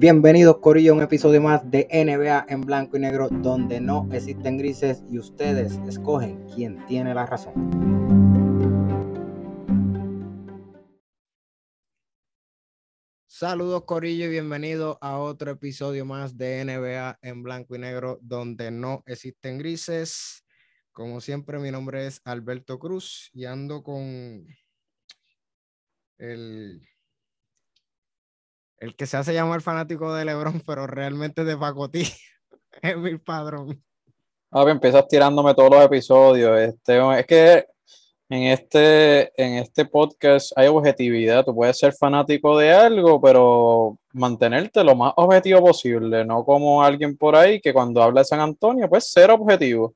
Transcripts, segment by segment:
Bienvenidos Corillo a un episodio más de NBA en blanco y negro donde no existen grises y ustedes escogen quién tiene la razón. Saludos Corillo y bienvenidos a otro episodio más de NBA en blanco y negro donde no existen grises. Como siempre mi nombre es Alberto Cruz y ando con el el que se hace llamar fanático de LeBron, pero realmente de pacotí, es mi padrón. A ver, empiezas tirándome todos los episodios. Este, es que en este, en este podcast hay objetividad. Tú puedes ser fanático de algo, pero mantenerte lo más objetivo posible, no como alguien por ahí que cuando habla de San Antonio, pues ser objetivo.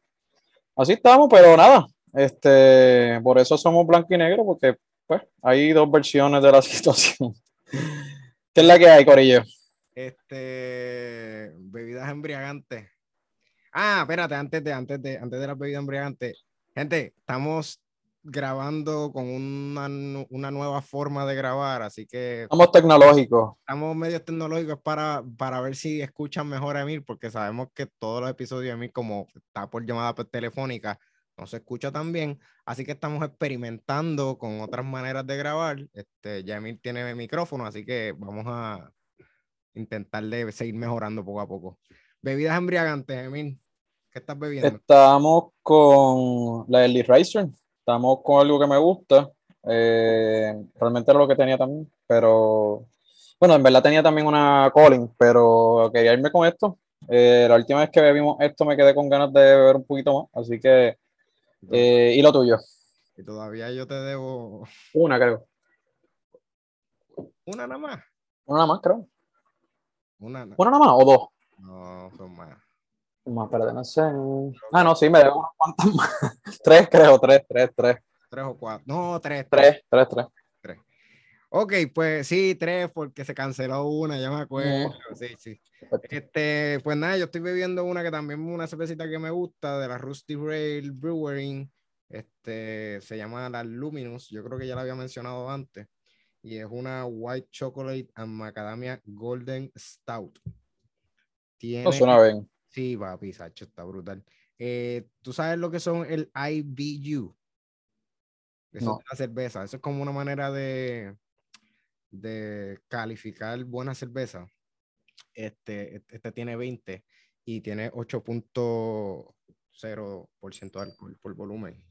Así estamos, pero nada. Este, por eso somos blanco y negro, porque pues hay dos versiones de la situación. ¿Qué es la que hay, Corillo? Este, bebidas embriagantes. Ah, espérate, antes de, antes de, antes de las bebidas embriagantes. Gente, estamos grabando con una, una, nueva forma de grabar, así que... Estamos tecnológicos. Estamos medios tecnológicos para, para ver si escuchan mejor a Emil, porque sabemos que todos los episodios de Emil, como está por llamada telefónica, no se escucha tan bien, así que estamos experimentando con otras maneras de grabar. Este, ya Emil tiene micrófono, así que vamos a intentar de seguir mejorando poco a poco. Bebidas embriagantes, Emil, ¿qué estás bebiendo? Estamos con la Ellie Riser, estamos con algo que me gusta, eh, realmente era lo que tenía también, pero bueno, en verdad tenía también una Colin, pero quería irme con esto. Eh, la última vez que bebimos esto me quedé con ganas de beber un poquito más, así que eh, ¿Y lo tuyo? Y todavía yo te debo. Una, creo. ¿Una nada más? Una nada más, creo. ¿Una, ¿Una nada más o dos? No, son más. Más, pero no sé. Ah, no, sí, me debo unas cuantas más. tres, creo, tres, tres, tres. Tres o cuatro. No, tres. Tres, tres, tres. tres. Ok, pues sí, tres, porque se canceló una, ya me acuerdo. Sí, sí. Este, pues nada, yo estoy bebiendo una que también es una cervecita que me gusta, de la Rusty Rail Brewing. Este, se llama la Luminous, yo creo que ya la había mencionado antes. Y es una White Chocolate and Macadamia Golden Stout. Tiene... No suena bien. Sí, papi, Sacho, está brutal. Eh, ¿Tú sabes lo que son el IBU? Eso es la cerveza. Eso es como una manera de, de calificar buena cerveza. Este, este tiene 20 y tiene 8.0% de alcohol por volumen.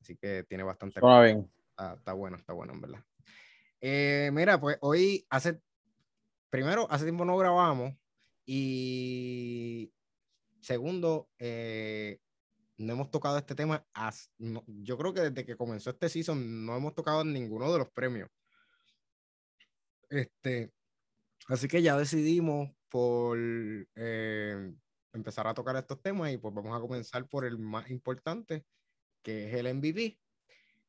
Así que tiene bastante. bien. Está, bueno, está bueno, en verdad. Eh, mira, pues hoy hace. Primero, hace tiempo no grabamos. Y segundo, eh, no hemos tocado este tema. yo creo que desde que comenzó este season no hemos tocado ninguno de los premios. Este, así que ya decidimos por eh, empezar a tocar estos temas y pues vamos a comenzar por el más importante, que es el MVP.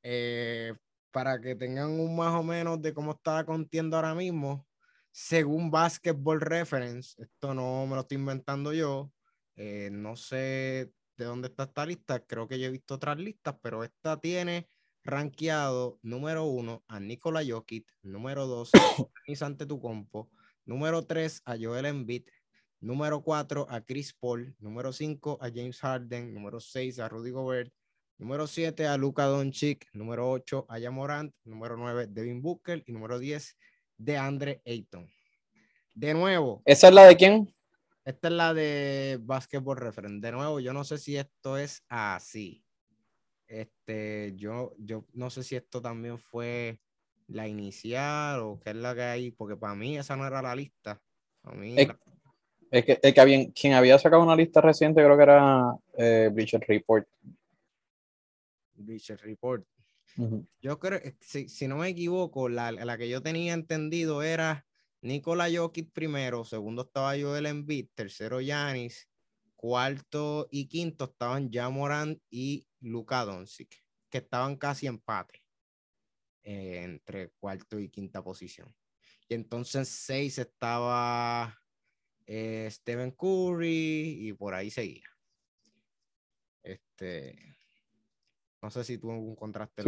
Eh, para que tengan un más o menos de cómo está contiendo ahora mismo, según Basketball Reference, esto no me lo estoy inventando yo, eh, no sé de dónde está esta lista, creo que yo he visto otras listas, pero esta tiene rankeado número uno a Nikola Jokic, número dos a compo, número tres a Joel Embiid, número cuatro a Chris Paul, número cinco a James Harden, número seis a Rudy Gobert, número siete a Luka Doncic, número ocho a Jamorant, número nueve Devin Booker y número diez de Andre Ayton. De nuevo. ¿Esa es la de quién? Esta es la de Basketball Reference. De nuevo, yo no sé si esto es así. Este, yo, yo no sé si esto también fue la inicial o qué es la que hay, porque para mí esa no era la lista. es, que, es que quien había sacado una lista reciente creo que era eh, Bleacher Report. Bleacher Report. Yo creo, si, si, no me equivoco, la, la, que yo tenía entendido era Nikola Jokic primero, segundo estaba Joel Embiid, tercero Yanis, cuarto y quinto estaban Jamoran y Luka Doncic, que estaban casi empate eh, entre cuarto y quinta posición. Y entonces seis estaba eh, Stephen Curry y por ahí seguía. Este, no sé si tú encontraste.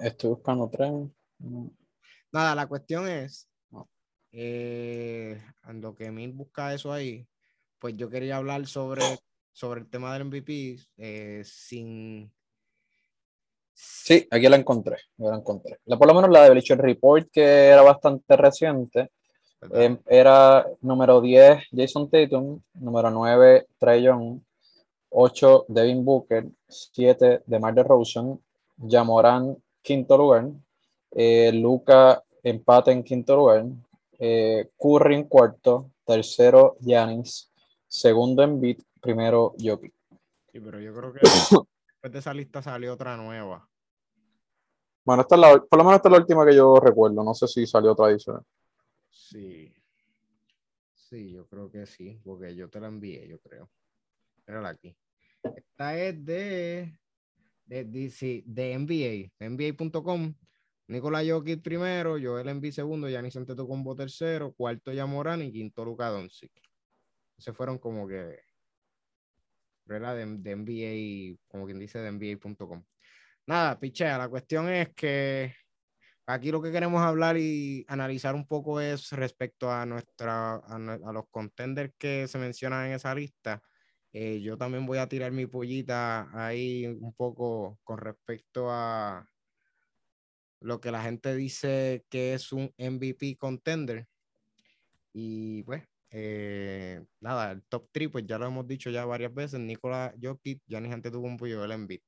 Estoy, buscando tres. Nada, la cuestión es eh, en lo que Mil busca eso ahí, pues yo quería hablar sobre, sobre el tema del MVP eh, sin... Sí, aquí la encontré, la encontré. La, por lo menos la de Bleacher Report, que era bastante reciente, eh, era número 10 Jason Tatum, número 9 Trey Young, 8 Devin Booker, 7 DeMar DeRozan, Jamoran quinto lugar, eh, Luca empate en quinto lugar, eh, Curry en cuarto, tercero Yanis, segundo en beat, primero Jokic. Sí, pero yo creo que después de esa lista salió otra nueva. Bueno, esta es la, por lo menos esta es la última que yo recuerdo. No sé si salió otra adicional. Sí. Sí, yo creo que sí, porque yo te la envié, yo creo. Mírala aquí. Esta es de, de, de, de NBA, NBA.com. Nicolás Jokic primero, Joel Embiid segundo, Giannis Antetokounmpo tercero, cuarto Yamorán y quinto Luka Doncic. Se fueron como que ¿verdad? De, de NBA, como quien dice, de NBA.com. Nada, pichea, la cuestión es que aquí lo que queremos hablar y analizar un poco es respecto a nuestra a, los contenders que se mencionan en esa lista. Eh, yo también voy a tirar mi pollita ahí un poco con respecto a lo que la gente dice que es un MVP contender. Y pues, eh, nada, el top 3, pues ya lo hemos dicho ya varias veces, Nicolás Jokic, Giannis Antetokounmpo y Joel Embiid.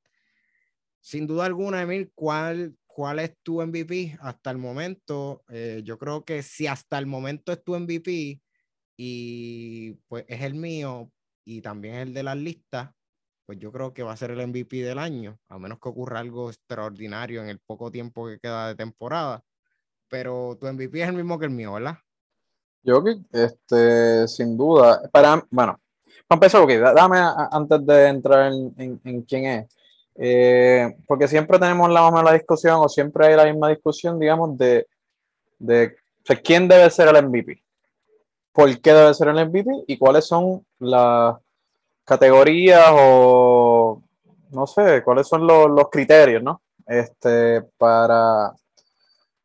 Sin duda alguna, Emil, ¿cuál, ¿cuál es tu MVP hasta el momento? Eh, yo creo que si hasta el momento es tu MVP y pues es el mío y también el de las listas, pues yo creo que va a ser el MVP del año, a menos que ocurra algo extraordinario en el poco tiempo que queda de temporada. Pero tu MVP es el mismo que el mío, ¿verdad? Yo, este, sin duda, para, bueno, para empezar, ok, dame antes de entrar en, en, quién es, eh, porque siempre tenemos la misma discusión o siempre hay la misma discusión, digamos, de, de quién debe ser el MVP, por qué debe ser el MVP y cuáles son las categorías o no sé, cuáles son los, los criterios, ¿no? Este, para,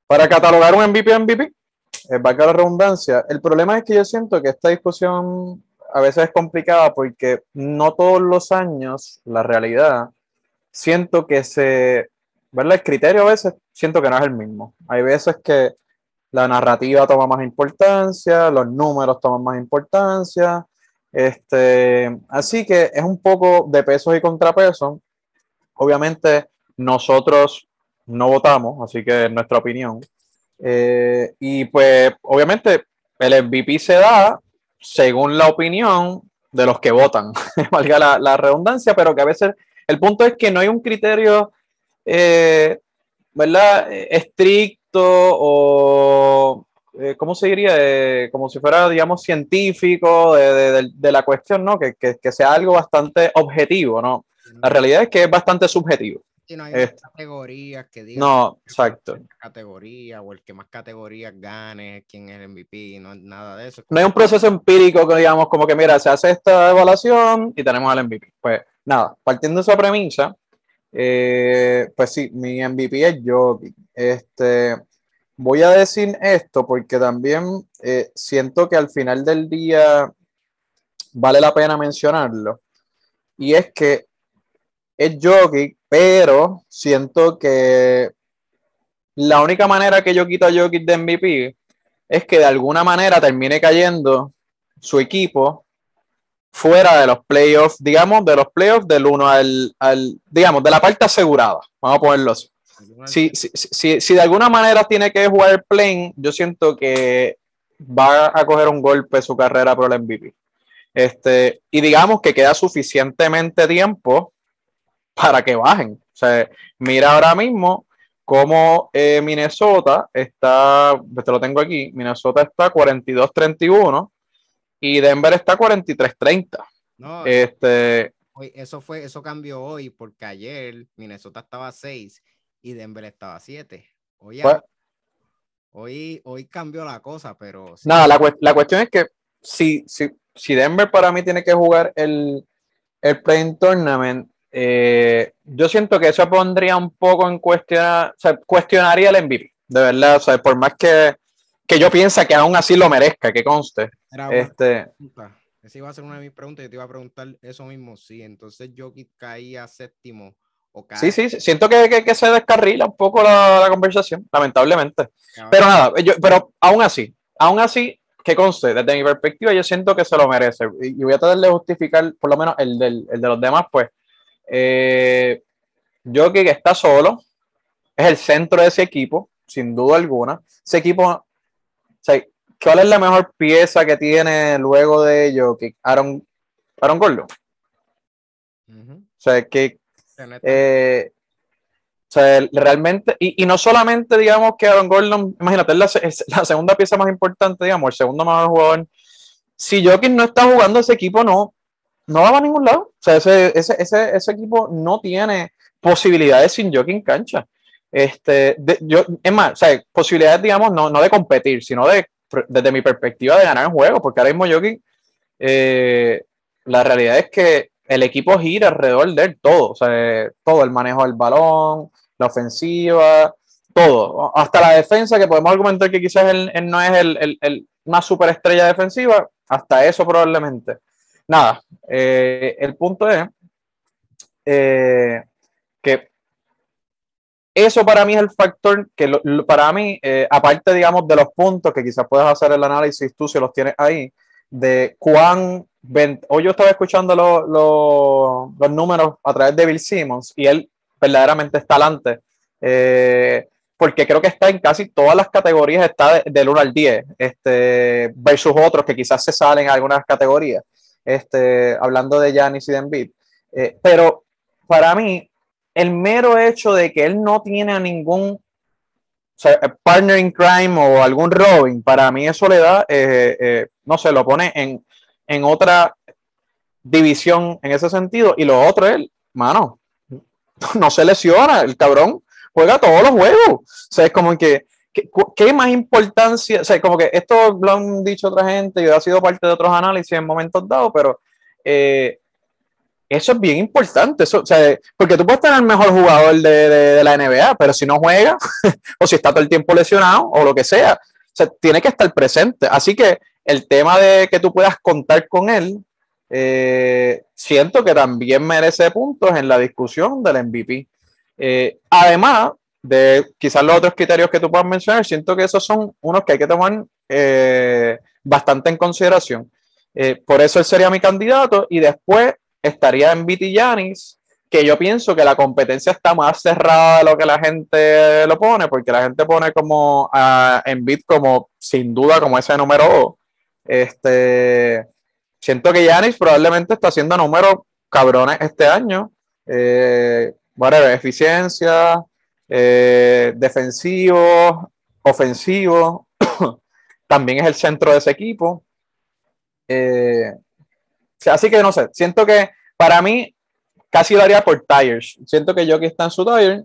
para catalogar un MVP MVP, eh, valga la redundancia. El problema es que yo siento que esta discusión a veces es complicada porque no todos los años, la realidad, siento que se, ¿verdad? El criterio a veces siento que no es el mismo. Hay veces que la narrativa toma más importancia, los números toman más importancia, este, así que es un poco de pesos y contrapesos. Obviamente nosotros no votamos, así que es nuestra opinión. Eh, y pues obviamente el MVP se da según la opinión de los que votan, valga la, la, redundancia, pero que a veces el punto es que no hay un criterio, eh, ¿verdad? Estricto o eh, ¿cómo se diría? como si fuera, digamos, científico de, de, la cuestión, ¿no? Que, que, que, sea algo bastante objetivo, ¿no? La realidad es que es bastante subjetivo. Y no hay categorías que digan. No, exacto. Categoría o el que más categorías gane, quién es el MVP, no nada de eso. No hay un proceso empírico que digamos como que, mira, se hace esta evaluación y tenemos al MVP. Pues nada, partiendo de esa premisa, eh, pues sí, mi MVP es yo. Este, Voy a decir esto porque también eh, siento que al final del día vale la pena mencionarlo. Y es que es Jokic, pero siento que la única manera que yo quito a Jokic de MVP es que de alguna manera termine cayendo su equipo fuera de los playoffs, digamos, de los playoffs del 1 al, al, digamos, de la parte asegurada. Vamos a ponerlo así si, si, si, de alguna manera tiene que jugar el plane, yo siento que va a coger un golpe su carrera por el MVP. Este, y digamos que queda suficientemente tiempo para que bajen. O sea, mira ahora mismo cómo eh, Minnesota está, te lo tengo aquí, Minnesota está 42-31 y Denver está 43-30. No, este, eso fue, eso cambió hoy porque ayer Minnesota estaba 6 y Denver estaba a 7. Hoy, pues hoy, hoy, cambió la cosa, pero... Nada, la, la, cuestión es que si, si, si, Denver para mí tiene que jugar el, el Playing Tournament, eh, yo siento que eso pondría un poco en cuestión, o sea, cuestionaría el MVP, de verdad, o sea, por más que que yo pienso que aún así lo merezca, que conste. este... Esa iba a ser una de mis preguntas, yo te iba a preguntar eso mismo, sí, entonces Jokic caía séptimo o Sí, sí, siento que, que, se descarrila un poco la, conversación, lamentablemente. Pero nada, yo, pero aún así, aún así, que conste, desde mi perspectiva, yo siento que se lo merece. Y, voy a tratar de justificar, por lo menos el, del, el de los demás, pues. Eh, Jokic está solo, es el centro de ese equipo, sin duda alguna. Ese equipo, ¿cuál es la mejor pieza que tiene luego de? Que Aaron, Aaron Gordon. O sea, que eh, o sea, realmente, y, y, no solamente digamos que Aaron Gordon, imagínate, es la, segunda pieza más importante, digamos, el segundo mejor jugador. Si Jokic no está jugando ese equipo, no, no va a ningún lado. O sea, ese, ese, ese, ese equipo no tiene posibilidades sin Jokic en cancha. Este, yo, es más, o sea, posibilidades, digamos, no, no de competir, sino de, desde mi perspectiva, de ganar en juego, porque ahora mismo Jokic, eh, la realidad es que el equipo gira alrededor de él todo, o sea, todo, el manejo del balón, la ofensiva, todo, hasta la defensa, que podemos argumentar que quizás él, no es el, el, el, una superestrella defensiva, hasta eso probablemente. Nada, eh, el punto es eh, que eso para mí es el factor que para mí, eh, aparte, digamos, de los puntos que quizás puedas hacer el análisis tú si los tienes ahí, de cuán... Hoy yo estaba escuchando los números a través de Bill Simmons y él verdaderamente es talante, eh, porque creo que está en casi todas las categorías, está del 1 al 10, este, versus otros que quizás se salen en algunas categorías, este, hablando de Giannis y de. Eh, pero para mí, el mero hecho de que él no tiene a ningún partner in crime o algún Robin, para mí eso le da, eh, eh, no sé, lo pone en, en, otra división en ese sentido. Y lo otro es, mano, no se lesiona, el cabrón juega todos los juegos. O sea, es como que, ¿qué más importancia? O sea, como que esto lo han dicho otra gente y ha sido parte de otros análisis en momentos dados, pero eh, eso es bien importante, eso, o sea, porque tú puedes tener el mejor jugador de, la NBA, pero si no juega, o si está todo el tiempo lesionado, o lo que sea, o sea, tiene que estar presente. Así que el tema de que tú puedas contar con él, eh, siento que también merece puntos en la discusión del MVP. Eh, además de quizás los otros criterios que tú puedas mencionar, siento que esos son unos que hay que tomar eh, bastante en consideración. por eso él sería mi candidato y después estaría en y Yanis, que yo pienso que la competencia está más cerrada de lo que la gente lo pone, porque la gente pone como en Bit como sin duda como ese número 2. Este, siento que Yanis probablemente está haciendo números cabrones este año. Eh, eficiencia, eh, defensivo, ofensivo. También es el centro de ese equipo. Eh, Así que no sé, siento que para mí casi lo por tires. Siento que Jockey está en su tire,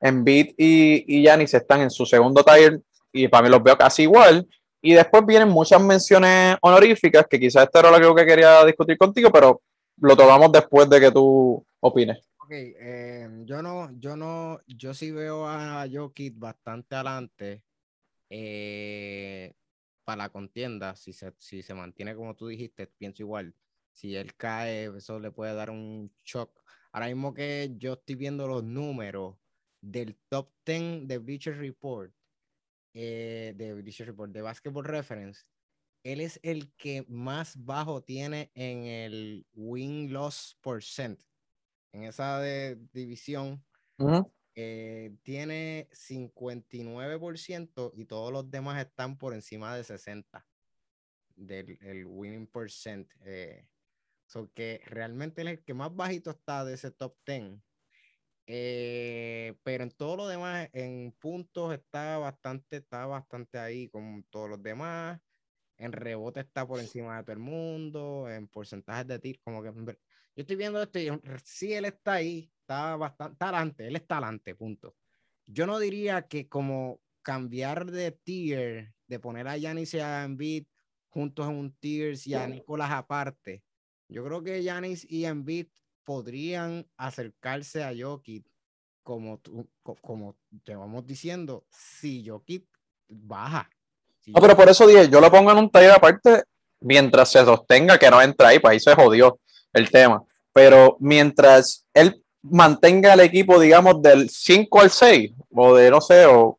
en Beat y, y Yanis están en su segundo tire y para mí los veo casi igual. Y después vienen muchas menciones honoríficas, que quizás esto era lo que quería discutir contigo, pero lo tomamos después de que tú opines. Eh, yo no, yo no, yo sí veo a Jokic bastante adelante eh, para la contienda, si se, si se mantiene como tú dijiste, pienso igual si él cae, eso le puede dar un shock. Ahora mismo que yo estoy viendo los números del top 10 de Bleacher Report, eh, de Bleacher Report, de Basketball Reference, él es el que más bajo tiene en el win-loss percent. En esa de, división, eh, tiene 59% y todos los demás están por encima de 60% del el winning percent. Eh, que realmente es el que más bajito está de ese top 10. Eh, pero en todo lo demás, en puntos está bastante, está bastante ahí con todos los demás. En rebote está por encima de todo el mundo. En porcentajes de tiro, como que yo estoy viendo esto y sí, él está ahí, está bastante, está adelante, él está adelante, punto. Yo no diría que como cambiar de tier, de poner a Yanis y a Embiid juntos en un tier y a Nicolás aparte, yo creo que Yanis y Embiid podrían acercarse a Jokic como, tú, como te vamos diciendo, si Jokic baja. no, pero por eso dije, yo lo pongo en un taller aparte mientras se sostenga que no entra ahí, pues ahí se jodió el tema. Pero mientras él mantenga el equipo, digamos, del 5 al 6, o de no sé, o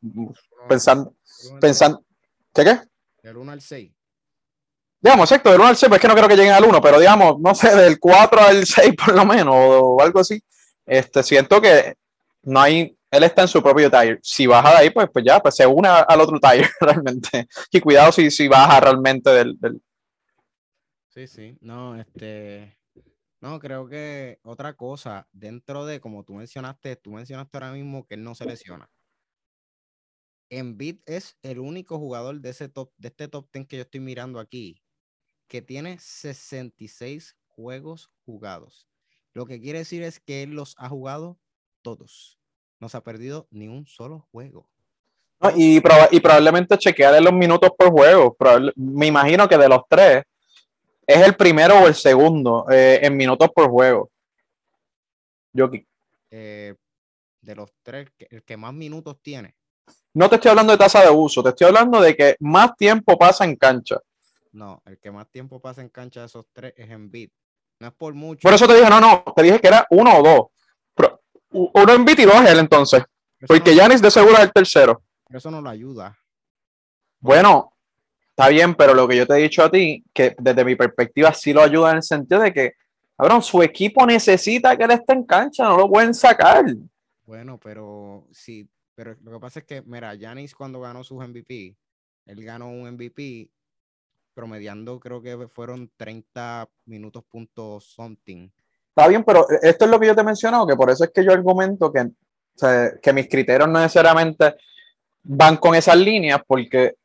pensando, pensando, ¿qué qué? Del 1 al 6. Digamos, exacto, del 1 al 6, pues es que no creo que lleguen al 1, pero digamos, no sé, del 4 al 6 por lo menos, o, algo así. Este, siento que no hay, él está en su propio tire. Si baja de ahí, pues, pues ya, pues se une al otro tire realmente. Y cuidado si, si baja realmente del, del... Sí, sí, no, este, no, creo que otra cosa, dentro de, como tú mencionaste, tú mencionaste ahora mismo que él no se lesiona. Embiid es el único jugador de, ese top, de este top 10 que yo estoy mirando aquí que tiene 66 juegos jugados. Lo que quiere decir es que él los ha jugado todos. No se ha perdido ni un solo juego. y, y, probablemente chequear los minutos por juego. me imagino que de los tres es el primero o el segundo eh, en minutos por juego. Yo eh, de los tres, el que más minutos tiene. No te estoy hablando de tasa de uso, te estoy hablando de que más tiempo pasa en cancha. No, el que más tiempo pasa en cancha de esos tres es en beat. No es por mucho. Por eso te dije, no, no, te dije que era uno o dos. uno en beat y dos él entonces. porque Yanis de seguro es el tercero. eso no lo ayuda. Bueno, está bien, pero lo que yo te he dicho a ti, que desde mi perspectiva sí lo ayuda en el sentido de que, cabrón, su equipo necesita que él esté en cancha, no lo pueden sacar. Bueno, pero sí, pero lo que pasa es que, mira, Yanis cuando ganó sus MVP, él ganó un MVP promediando creo que fueron 30 minutos punto something. Está bien, pero esto es lo que yo te he mencionado, que por eso es que yo argumento que, que mis criterios no necesariamente van con esas líneas, porque,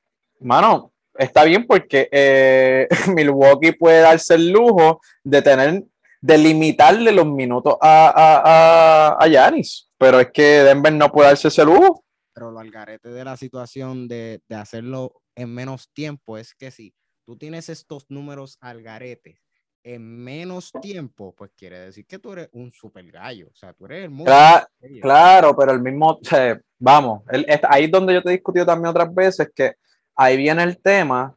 mano, está bien porque eh, Milwaukee puede darse el lujo de tener, de limitarle los minutos a, a, a Yanis, pero es que Denver no puede darse ese lujo. Pero lo algarete de la situación de, de hacerlo en menos tiempo es que si tú tienes estos números al garete en menos tiempo, pues quiere decir que tú eres un super gallo. O sea, tú eres el mundo. Claro, pero el mismo, vamos, ahí es donde yo te he discutido también otras veces que ahí viene el tema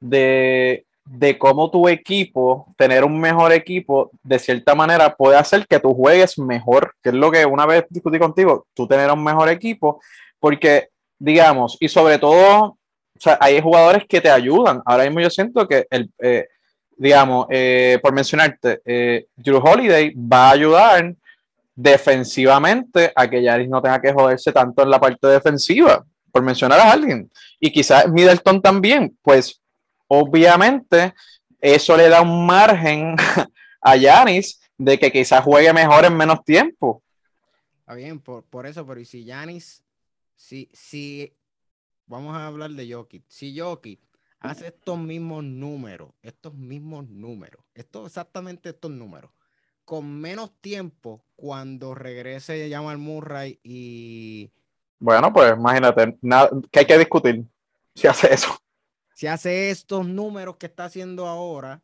de, de cómo tu equipo, tener un mejor equipo, de cierta manera puede hacer que tú juegues mejor, que es lo que una vez discutí contigo, tú tener un mejor equipo, porque, digamos, y sobre todo o sea, hay jugadores que te ayudan. Ahora mismo yo siento que, el, eh, digamos, eh, por mencionarte, eh, Drew Holiday va a ayudar defensivamente a que Yaris no tenga que joderse tanto en la parte defensiva, por mencionar a alguien. Y quizás Middleton también, pues obviamente eso le da un margen a Yanis de que quizás juegue mejor en menos tiempo. Está bien, por, por eso, pero y si Yanis, si, si vamos a hablar de Jokic. Si Jokic hace estos mismos números, estos mismos números, estos, exactamente estos números, con menos tiempo cuando regrese Jamal Murray y... Bueno, pues imagínate, nada, que hay que discutir si hace eso. Si hace estos números que está haciendo ahora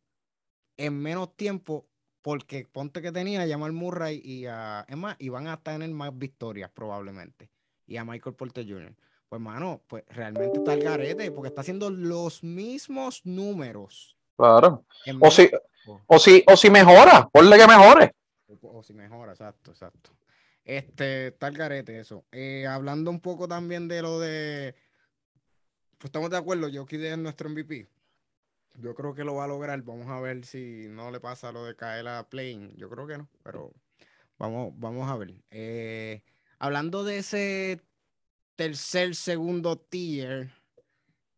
en menos tiempo, porque ponte que tenía a Jamal Murray y a... Más, y van a tener más victorias probablemente. Y a Michael Porter Jr pues mano, pues realmente está el garete, porque está haciendo los mismos números. Claro. O si, o si, o si mejora, ponle que mejore. O, si mejora, exacto, exacto. Este, el garete eso. Eh, hablando un poco también de lo de. Pues estamos de acuerdo, yo es nuestro MVP. Yo creo que lo va a lograr. Vamos a ver si no le pasa lo de caer a Plane. Yo creo que no, pero vamos, vamos a ver. Eh, hablando de ese tercer, segundo tier,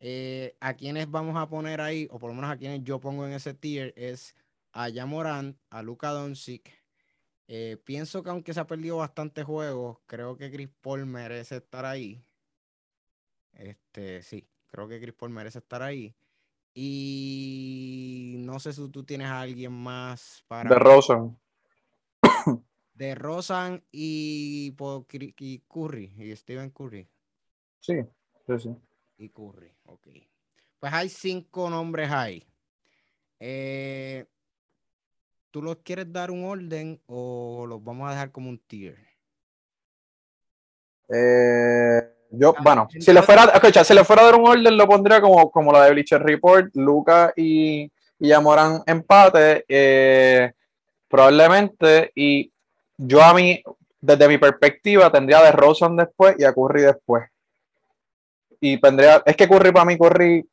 eh, a quienes vamos a poner ahí, o por lo menos a quienes yo pongo en ese tier, es a Yamorán, a Luka Doncic. Eh, pienso que aunque se ha perdido bastante juegos, creo que Chris Paul merece estar ahí. Este, sí, creo que Chris Paul merece estar ahí. Y no sé si tú tienes a alguien más para. De Rosen de Rosan y, y, Curry, y Steven Curry. Sí, sí, sí. Y Curry, ok. Pues hay cinco nombres ahí. Eh, ¿Tú los quieres dar un orden o los vamos a dejar como un tier? Eh, Yo, bueno, si le fuera, escucha, si le fuera a dar un orden, lo pondría como, como la de Bleacher Report, Luca y, y Yamoran empate, eh, probablemente, y yo a mí, desde mi perspectiva, tendría de Rosen después y a Curry después. Y tendría, es que Curry para mí, Curry,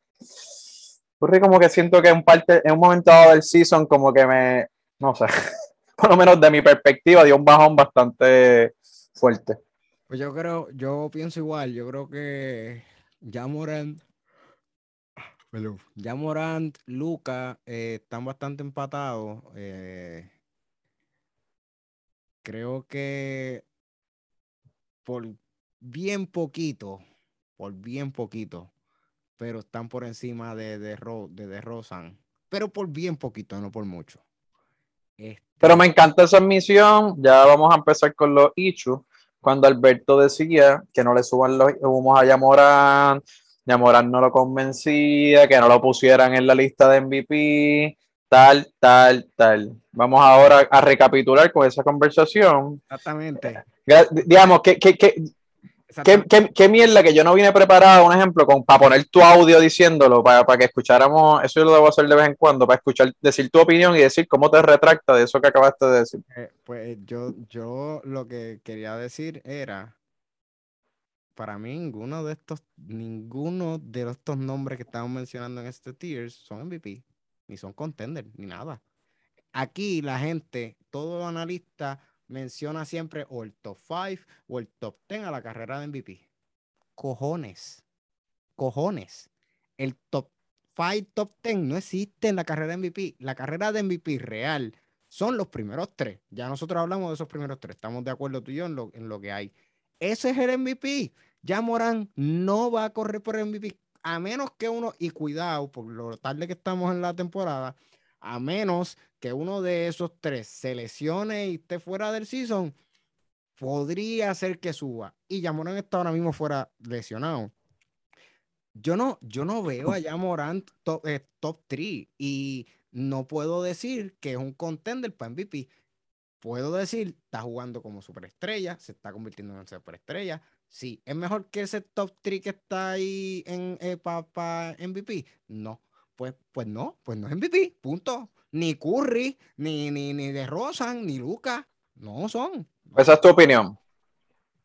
Curry como que siento que en parte, en un momento dado del season, como que me, no sé, por lo menos de mi perspectiva, dio un bajón bastante fuerte. Pues yo creo, yo pienso igual, yo creo que ya Morant, ya Morant, Luca eh, están bastante empatados. Eh, creo que por bien poquito, por bien poquito, pero están por encima de, de, de, Rosan, pero por bien poquito, no por mucho. Pero me encanta esa misión. Ya vamos a empezar con los issues. Cuando Alberto decía que no le suban los humos a Yamorán, Yamorán no lo convencía, que no lo pusieran en la lista de MVP, tal, tal, tal. Vamos ahora a recapitular con esa conversación. Exactamente. Digamos, que, que, que ¿Qué, qué, qué mierda que yo no vine preparado, un ejemplo, con, para poner tu audio diciéndolo, para, para, que escucháramos, eso yo lo debo hacer de vez en cuando, para escuchar, decir tu opinión y decir cómo te retracta de eso que acabaste de decir. Eh, pues yo, yo lo que quería decir era, para mí ninguno de estos, ninguno de estos nombres que estamos mencionando en este tier son MVP, ni son contender, ni nada. Aquí la gente, todo analista menciona siempre o el top 5 o el top 10 a la carrera de MVP. Cojones. Cojones. El top 5, top 10 no existe en la carrera de MVP. La carrera de MVP real son los primeros tres. Ya nosotros hablamos de esos primeros tres. Estamos de acuerdo tú y yo en lo, en lo que hay. Ese es el MVP. Ya Morán no va a correr por el MVP. A menos que uno, y cuidado, por lo tarde que estamos en la temporada, a menos que uno de esos tres se lesione y esté fuera del season, podría ser que suba. Y Yamorán está ahora mismo fuera lesionado. Yo no, yo no veo a Yamorán top, eh, top 3 y no puedo decir que es un contender para MVP. Puedo decir, está jugando como superestrella, se está convirtiendo en superestrella. Sí, es mejor que ese top 3 que está ahí en eh, para MVP. No, pues, pues no, pues no es MVP, punto. Ni Curry, ni, ni, ni de Rosan, ni Luca, no son. Esa es tu opinión.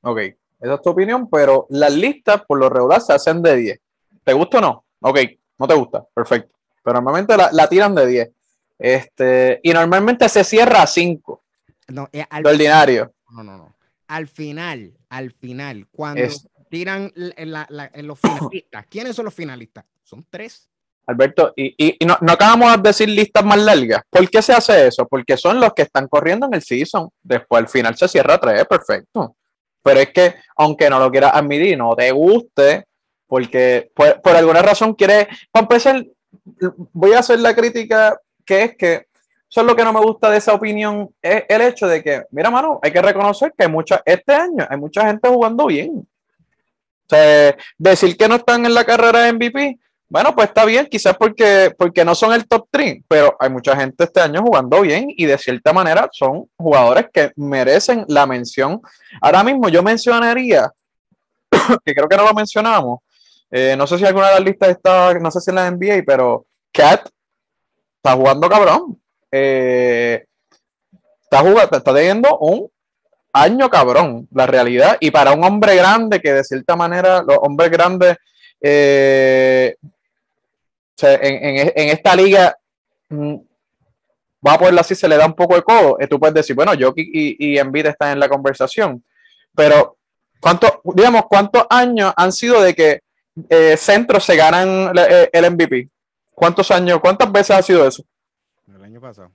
Ok, esa es tu opinión, pero las listas por lo regular se hacen de 10. ¿Te gusta o no? Ok, no te gusta, perfecto. Pero normalmente la, tiran de 10. Este, y normalmente se cierra a 5. No, eh, al ordinario. No, no, no. Al final, al final, cuando tiran en, en los finalistas, ¿quiénes son los finalistas? Son tres. Alberto, y, y, no, no, acabamos de decir listas más largas. ¿Por qué se hace eso? Porque son los que están corriendo en el season. Después al final se cierra tres, perfecto. Pero es que, aunque no lo quieras admitir, no te guste, porque por, por alguna razón quieres. Para empezar, voy a hacer la crítica que es que eso es lo que no me gusta de esa opinión, es el hecho de que, mira, mano, hay que reconocer que hay mucha, este año hay mucha gente jugando bien. O sea, decir que no están en la carrera de MVP bueno, pues está bien, quizás porque, porque no son el top 3, pero hay mucha gente este año jugando bien y de cierta manera son jugadores que merecen la mención. Ahora mismo yo mencionaría, que creo que no lo mencionamos, eh, no sé si alguna de las listas está, no sé si en la NBA, pero Cat está jugando cabrón. Eh, está, jugando, está teniendo un año cabrón, la realidad. Y para un hombre grande, que de cierta manera los hombres grandes eh, en, esta liga, mm, va a ponerlo así, se le da un poco de codo. Eh, tú puedes decir, bueno, Jokic y, y Embiid están en la conversación, pero ¿cuánto, digamos, ¿cuántos años han sido de que eh, centros se ganan eh, el MVP? ¿Cuántos años, cuántas veces ha sido eso? El año pasado.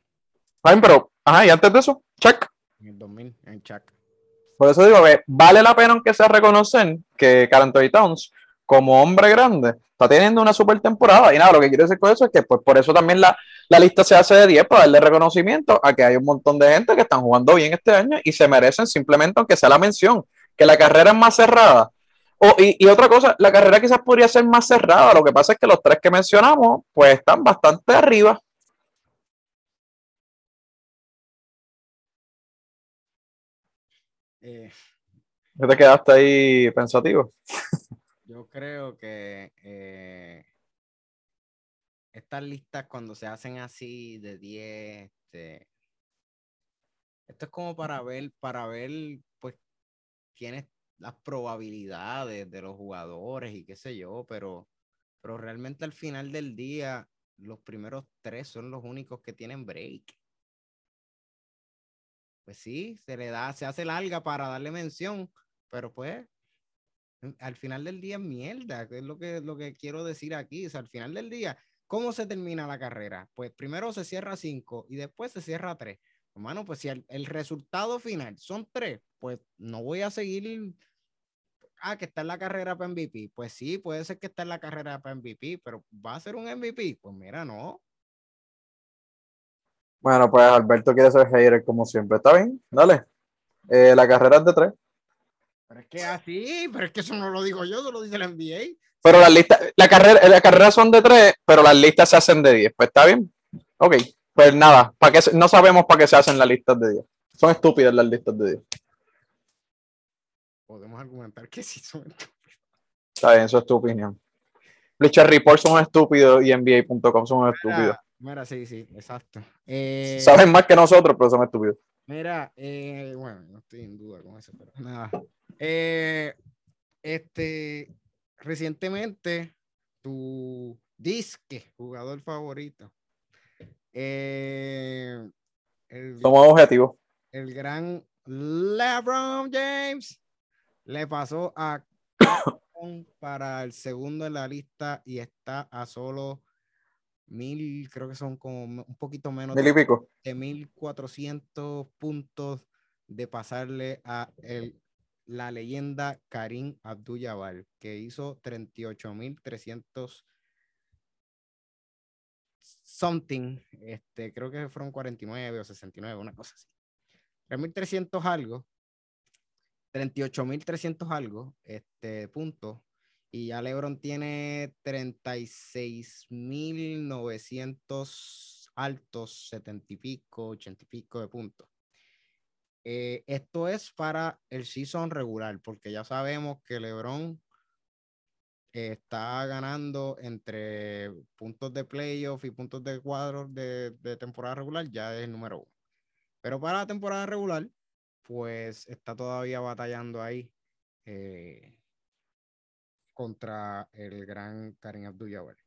Ay, pero, ajá, y antes de eso, check. En el 2000, en check. Por eso digo que vale la pena aunque sea reconocer que Carl Towns, como hombre grande, está teniendo una super temporada. Y nada, lo que quiero decir con eso es que pues por eso también la, lista se hace de 10 para darle reconocimiento a que hay un montón de gente que están jugando bien este año y se merecen simplemente, aunque sea la mención, que la carrera es más cerrada. y, otra cosa, la carrera quizás podría ser más cerrada. Lo que pasa es que los tres que mencionamos, pues están bastante arriba. Eh, te quedaste ahí pensativo? Yo creo que eh, estas listas cuando se hacen así de 10, este, esto es como para ver, para ver, pues, quiénes las probabilidades de los jugadores y qué sé yo, pero, pero realmente al final del día, los primeros tres son los únicos que tienen break. Pues sí, se le da, se hace larga para darle mención, pero pues al final del día es mierda, es lo que, lo que quiero decir aquí. O sea, al final del día, ¿cómo se termina la carrera? Pues primero se cierra cinco y después se cierra tres. Hermano, pues si el, el, resultado final son tres, pues no voy a seguir. Ah, que está en la carrera para MVP. Pues sí, puede ser que está en la carrera para MVP, pero ¿va a ser un MVP? Pues mira, no. Bueno, pues Alberto quiere ser hater como siempre. Está bien, dale. Eh, la carrera es de tres. Pero es que así, pero es que eso no lo digo yo, eso lo dice la NBA. Pero las listas, la carrera, la carrera son de tres, pero las listas se hacen de diez. Pues está bien. Ok. Pues nada, ¿para qué, no sabemos para qué se hacen las listas de 10. Son estúpidas las listas de 10. Podemos argumentar que sí son estúpidas. Está bien, eso es tu opinión. Bleacher Report son estúpidos y NBA.com son estúpidos. Mira, sí, sí, exacto. Eh, Saben más que nosotros, pero son estúpidos. Mira, eh, bueno, no estoy en duda con eso, pero nada. Eh, este, recientemente, tu disque, jugador favorito, eh, el, Somos objetivos. El gran LeBron James le pasó a para el segundo en la lista y está a solo mil, creo que son como un poquito menos mil y pico. de mil cuatrocientos puntos de pasarle a el, la leyenda Karim Abdul-Jabbar, que hizo 38.300 something, este, creo que fueron 49 o 69, una cosa así. 3.300 algo, 38.300 algo, este, punto Y ya LeBron tiene 36.900 altos, 70 y pico, 80 y pico de puntos. Eh, esto es para el season regular, porque ya sabemos que LeBron está ganando entre puntos de playoff y puntos de cuadro de, temporada regular, ya es el número uno. Pero para la temporada regular, pues está todavía batallando ahí eh, contra el gran Karim Abdul-Jabbar.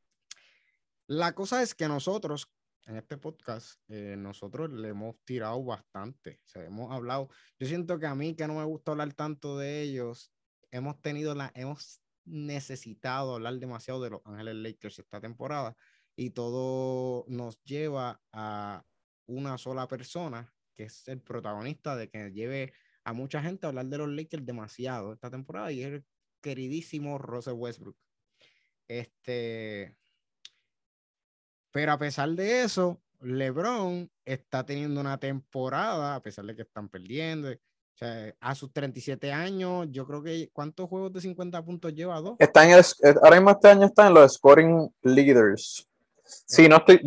La cosa es que nosotros, en este podcast, eh, nosotros le hemos tirado bastante. O hemos hablado. Yo siento que a mí, que no me gusta hablar tanto de ellos, hemos tenido la, hemos necesitado hablar demasiado de los Ángeles Lakers esta temporada y todo nos lleva a una sola persona que es el protagonista de que lleve a mucha gente a hablar de los Lakers demasiado esta temporada y es queridísimo Russell Westbrook. Este, pero a pesar de eso, LeBron está teniendo una temporada, a pesar de que están perdiendo, o sea, a sus 37 años, yo creo que ¿cuántos juegos de 50 puntos lleva? ¿Dos? Está en el, ahora mismo este año está en los scoring leaders. Sí, no estoy,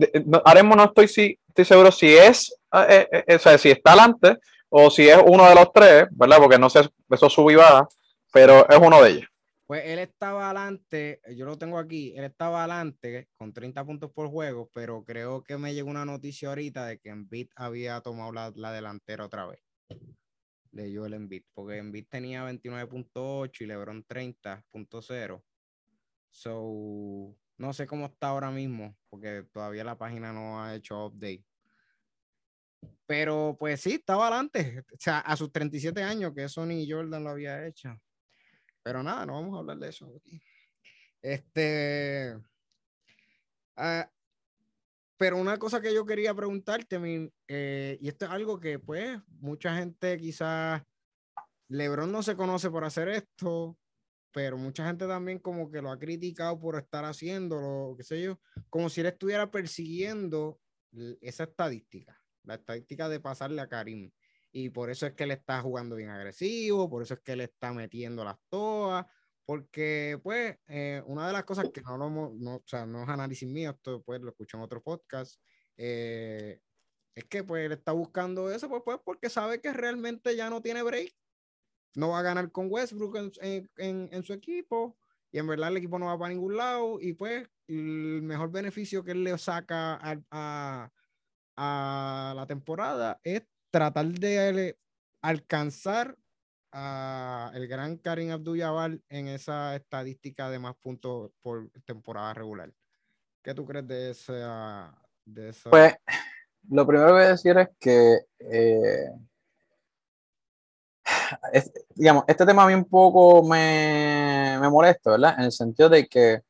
ahora mismo no estoy, si, estoy seguro si es, eh, eh, o sea, si está adelante o si es uno de los tres, ¿verdad? Porque no sé, eso sube y baja, pero es uno de ellos. Pues él estaba adelante, yo lo tengo aquí, él estaba adelante con 30 puntos por juego, pero creo que me llegó una noticia ahorita de que Embiid había tomado la, la delantera otra vez de Joel Embiid, porque Embiid tenía 29.8 y LeBron 30.0. So, no sé cómo está ahora mismo, porque todavía la página no ha hecho update. Pero pues sí, estaba adelante, o sea, a sus 37 años, que eso ni Jordan lo había hecho. Pero nada, no vamos a hablar de eso. Este, uh, pero una cosa que yo quería preguntarte, eh, y esto es algo que pues mucha gente quizás, Lebron no se conoce por hacer esto, pero mucha gente también como que lo ha criticado por estar haciéndolo, qué sé yo, como si él estuviera persiguiendo esa estadística, la estadística de pasarle a Karim. Y por eso es que él está jugando bien agresivo, por eso es que él está metiendo las toas, porque, pues, eh, una de las cosas que no, no, no, o sea, no es análisis mío, esto pues lo escucho en otro podcast, eh, es que pues él está buscando eso, pues, pues, porque sabe que realmente ya no tiene break. no va a ganar con Westbrook en, en, en, su equipo y en verdad el equipo no va para ningún lado y pues el mejor beneficio que él le saca a, a, a la temporada es tratar de alcanzar a el gran Karim Abdul-Jabbar en esa estadística de más puntos por temporada regular. ¿Qué tú crees de esa? De Pues lo primero que voy a decir es que eh, digamos, este tema a mí un poco me, me, molesta, ¿verdad? En el sentido de que,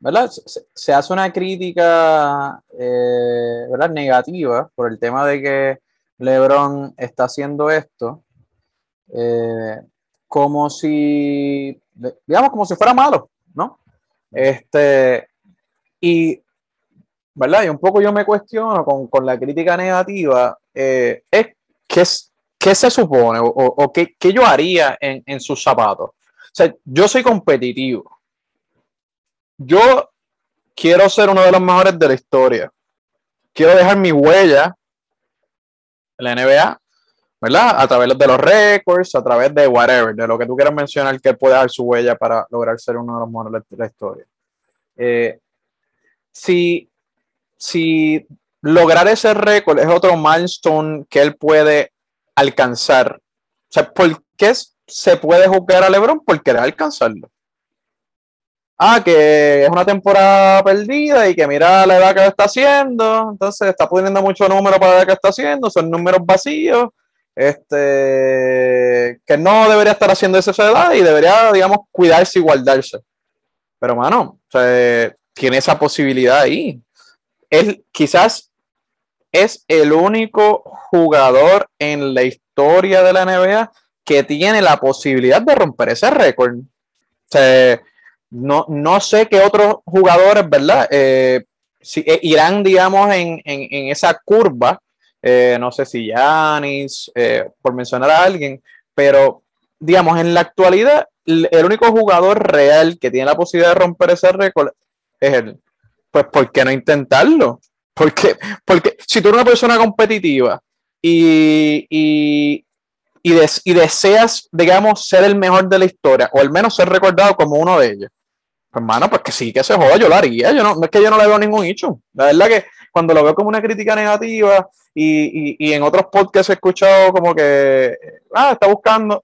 ¿verdad? Se, hace una crítica, eh, ¿verdad? Negativa por el tema de que LeBron está haciendo esto, eh, como si, digamos, como si fuera malo, ¿no? Este, y, ¿verdad? Y un poco yo me cuestiono con, con la crítica negativa, eh, es es ¿qué se supone o, o qué, qué, yo haría en, en, sus zapatos? O sea, yo soy competitivo. Yo quiero ser uno de los mejores de la historia. Quiero dejar mi huella la NBA, ¿verdad? A través de los récords, a través de whatever, de lo que tú quieras mencionar que puede dar su huella para lograr ser uno de los mejores de la historia. Eh, si, si lograr ese récord es otro milestone que él puede alcanzar. O sea, ¿por qué se puede juzgar a LeBron por querer alcanzarlo? Ah, que es una temporada perdida y que mira la edad que está haciendo, entonces está poniendo mucho número para la edad que está haciendo, son números vacíos, este, que no debería estar haciendo esa edad y debería, digamos, cuidarse y guardarse. Pero, mano, tiene esa posibilidad ahí. Él quizás es el único jugador en la historia de la NBA que tiene la posibilidad de romper ese récord. No, no sé qué otros jugadores, ¿verdad? Eh, si, eh, irán, digamos, en, esa curva. Eh, no sé si Yanis, por mencionar a alguien, pero digamos, en la actualidad, el único jugador real que tiene la posibilidad de romper ese récord es él. Pues, ¿por qué no intentarlo? Porque, porque si tú eres una persona competitiva y, y, y, deseas, digamos, ser el mejor de la historia, o al menos ser recordado como uno de ellos, hermano, pues que sí, que se joda, yo lo haría. Yo no, no es que yo no le veo ningún hecho. La verdad que cuando lo veo como una crítica negativa y, y, en otros podcasts he escuchado como que, ah, está buscando,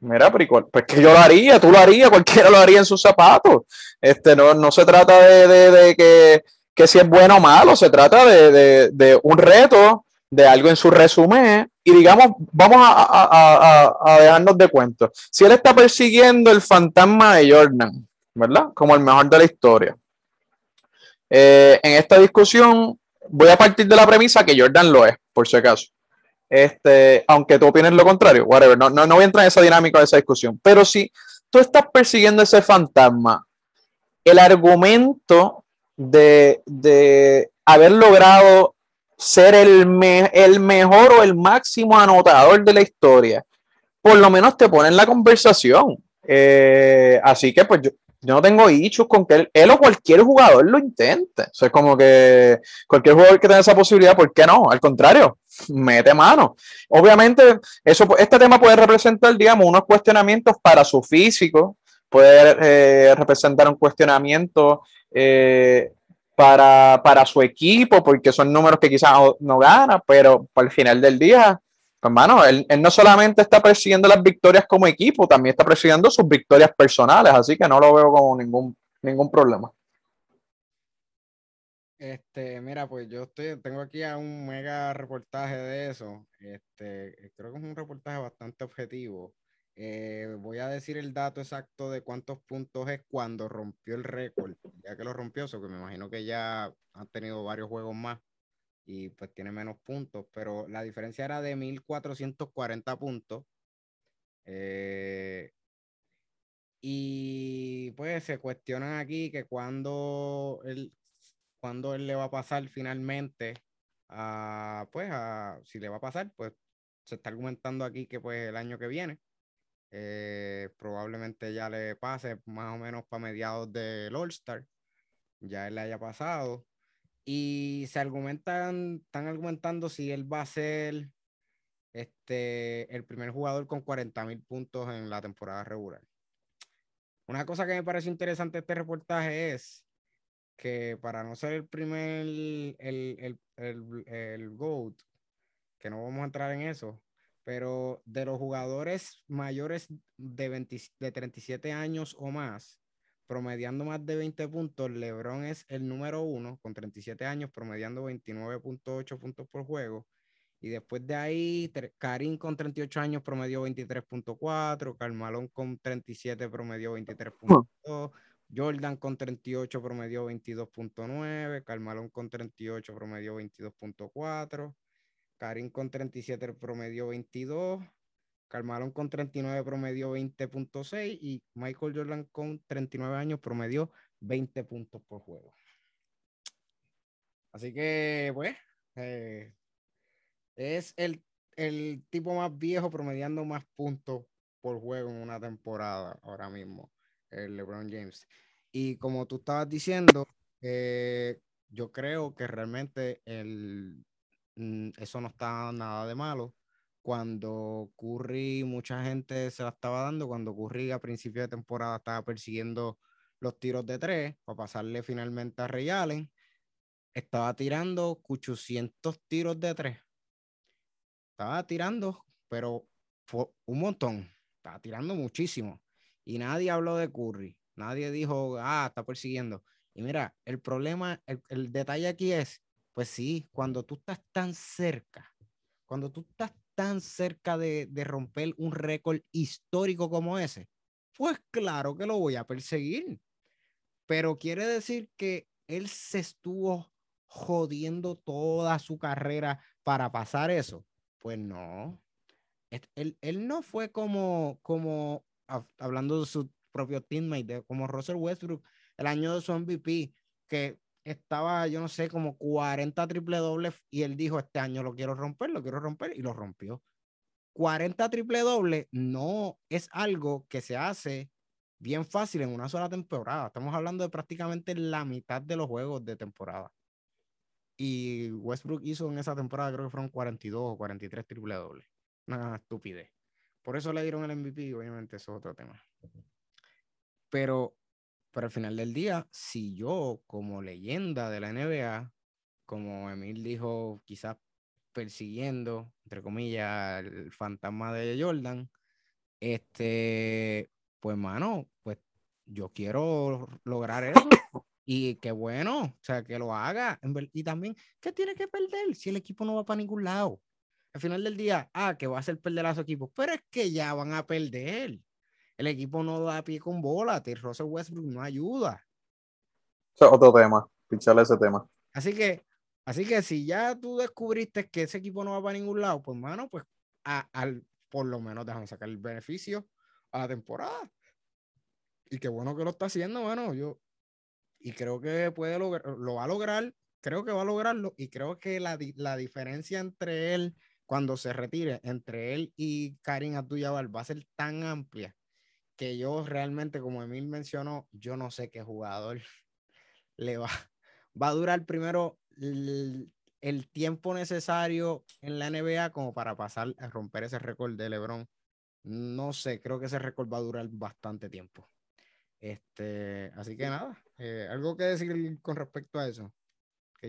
Mira, pero pues que yo lo haría, tú lo harías, cualquiera lo haría en sus zapatos. Este, no, no se trata de, de, de, que, que si es bueno o malo, se trata de, un reto, de algo en su resumen, y digamos, vamos a, dejarnos de cuento. Si él está persiguiendo el fantasma de Jordan, ¿verdad? Como el mejor de la historia. Eh, en esta discusión voy a partir de la premisa que Jordan lo es, por si acaso. Este, aunque tú opines lo contrario, whatever, no, no, no voy a entrar en esa dinámica de esa discusión. Pero si tú estás persiguiendo ese fantasma, el argumento de, haber logrado ser el, el mejor o el máximo anotador de la historia, por lo menos te pone en la conversación. Eh, así que pues yo, no tengo dichos con que él, o cualquier jugador lo intente. O sea, es como que cualquier jugador que tenga esa posibilidad, ¿por qué no? Al contrario, mete mano. Obviamente, eso, este tema puede representar, digamos, unos cuestionamientos para su físico, puede eh, representar un cuestionamiento eh, para, para, su equipo, porque son números que quizás no, gana, pero al final del día, hermano, él, él, no solamente está persiguiendo las victorias como equipo, también está persiguiendo sus victorias personales, así que no lo veo como ningún, ningún problema. Este, mira, pues yo estoy, tengo aquí a un mega reportaje de eso. Este, creo que es un reportaje bastante objetivo. Eh, voy a decir el dato exacto de cuántos puntos es cuando rompió el récord, ya que lo rompió, eso que me imagino que ya han tenido varios juegos más y pues tiene menos puntos, pero la diferencia era de 1440 puntos. Eh, y pues se cuestionan aquí que cuando él, cuando él le va a pasar finalmente a, pues a, si le va a pasar, pues se está argumentando aquí que pues el año que viene. Eh, probablemente ya le pase más o menos para mediados del All-Star. Ya él le haya pasado. Y se argumentan, están argumentando si él va a ser este, el primer jugador con 40 mil puntos en la temporada regular. Una cosa que me parece interesante de este reportaje es que para no ser el primer, el, el, el, el GOAT, que no vamos a entrar en eso, pero de los jugadores mayores de, de 37 años o más, promediando más de 20 puntos, LeBron es el número uno con 37 años, promediando 29.8 puntos por juego. Y después de ahí, Karim con 38 años promedió 23.4, Carmalón con 37 promedió 23.2, Jordan con 38 promedió 22.9, Carmalón con 38 promedió 22.4, Karim con 37 promedio 22, Carmalón con 39 promedio 20.6 y Michael Jordan con 39 años promedio 20 puntos por juego. Así que, pues, eh, es el, el tipo más viejo promediando más puntos por juego en una temporada ahora mismo, el LeBron James. Y como tú estabas diciendo, eh, yo creo que realmente el, Mm, eso no está nada de malo. Cuando Curry, mucha gente se la estaba dando, cuando Curry a principio de temporada estaba persiguiendo los tiros de tres para pasarle finalmente a Ray Allen, estaba tirando 800 tiros de tres. Estaba tirando, pero fue un montón. Estaba tirando muchísimo. Y nadie habló de Curry. Nadie dijo, ah, está persiguiendo. Y mira, el problema, el, el detalle aquí es pues sí, cuando tú estás tan cerca, cuando tú estás tan cerca de, romper un récord histórico como ese, pues claro que lo voy a perseguir. Pero quiere decir que él se estuvo jodiendo toda su carrera para pasar eso. Pues no. Él, él no fue como, como, hablando de su propio teammate, como Russell Westbrook, el año de su MVP, que estaba, yo no sé, como 40 triple dobles y él dijo, este año lo quiero romper, lo quiero romper y lo rompió. 40 triple dobles no es algo que se hace bien fácil en una sola temporada. Estamos hablando de prácticamente la mitad de los juegos de temporada. Y Westbrook hizo en esa temporada, creo que fueron 42 o 43 triple dobles. Una estupidez. Por eso le dieron el MVP, obviamente eso es otro tema. Pero pero al final del día, si yo como leyenda de la NBA, como Emil dijo, quizás persiguiendo, entre comillas, el fantasma de Jordan, este, pues mano, pues yo quiero lograr eso. Y qué bueno, o sea, que lo haga. Y también, ¿qué tiene que perder si el equipo no va para ningún lado? Al final del día, ah, que va a ser perder a su equipo, pero es que ya van a perder el equipo no da pie con bola. T. Russell Westbrook no ayuda. Eso es otro tema, pincharle ese tema. Así que, así que si ya tú descubriste que ese equipo no va para ningún lado, pues mano, pues al, por lo menos déjame sacar el beneficio a la temporada. Y qué bueno que lo está haciendo, bueno, yo y creo que puede lograr, lo va a lograr, creo que va a lograrlo y creo que la, la diferencia entre él cuando se retire, entre él y Karim Abdul-Jabbar va a ser tan amplia que yo realmente, como Emil mencionó, yo no sé qué jugador le va, va a durar primero el, tiempo necesario en la NBA como para pasar a romper ese récord de LeBron. No sé, creo que ese récord va a durar bastante tiempo. Este, así que nada, eh, algo que decir con respecto a eso.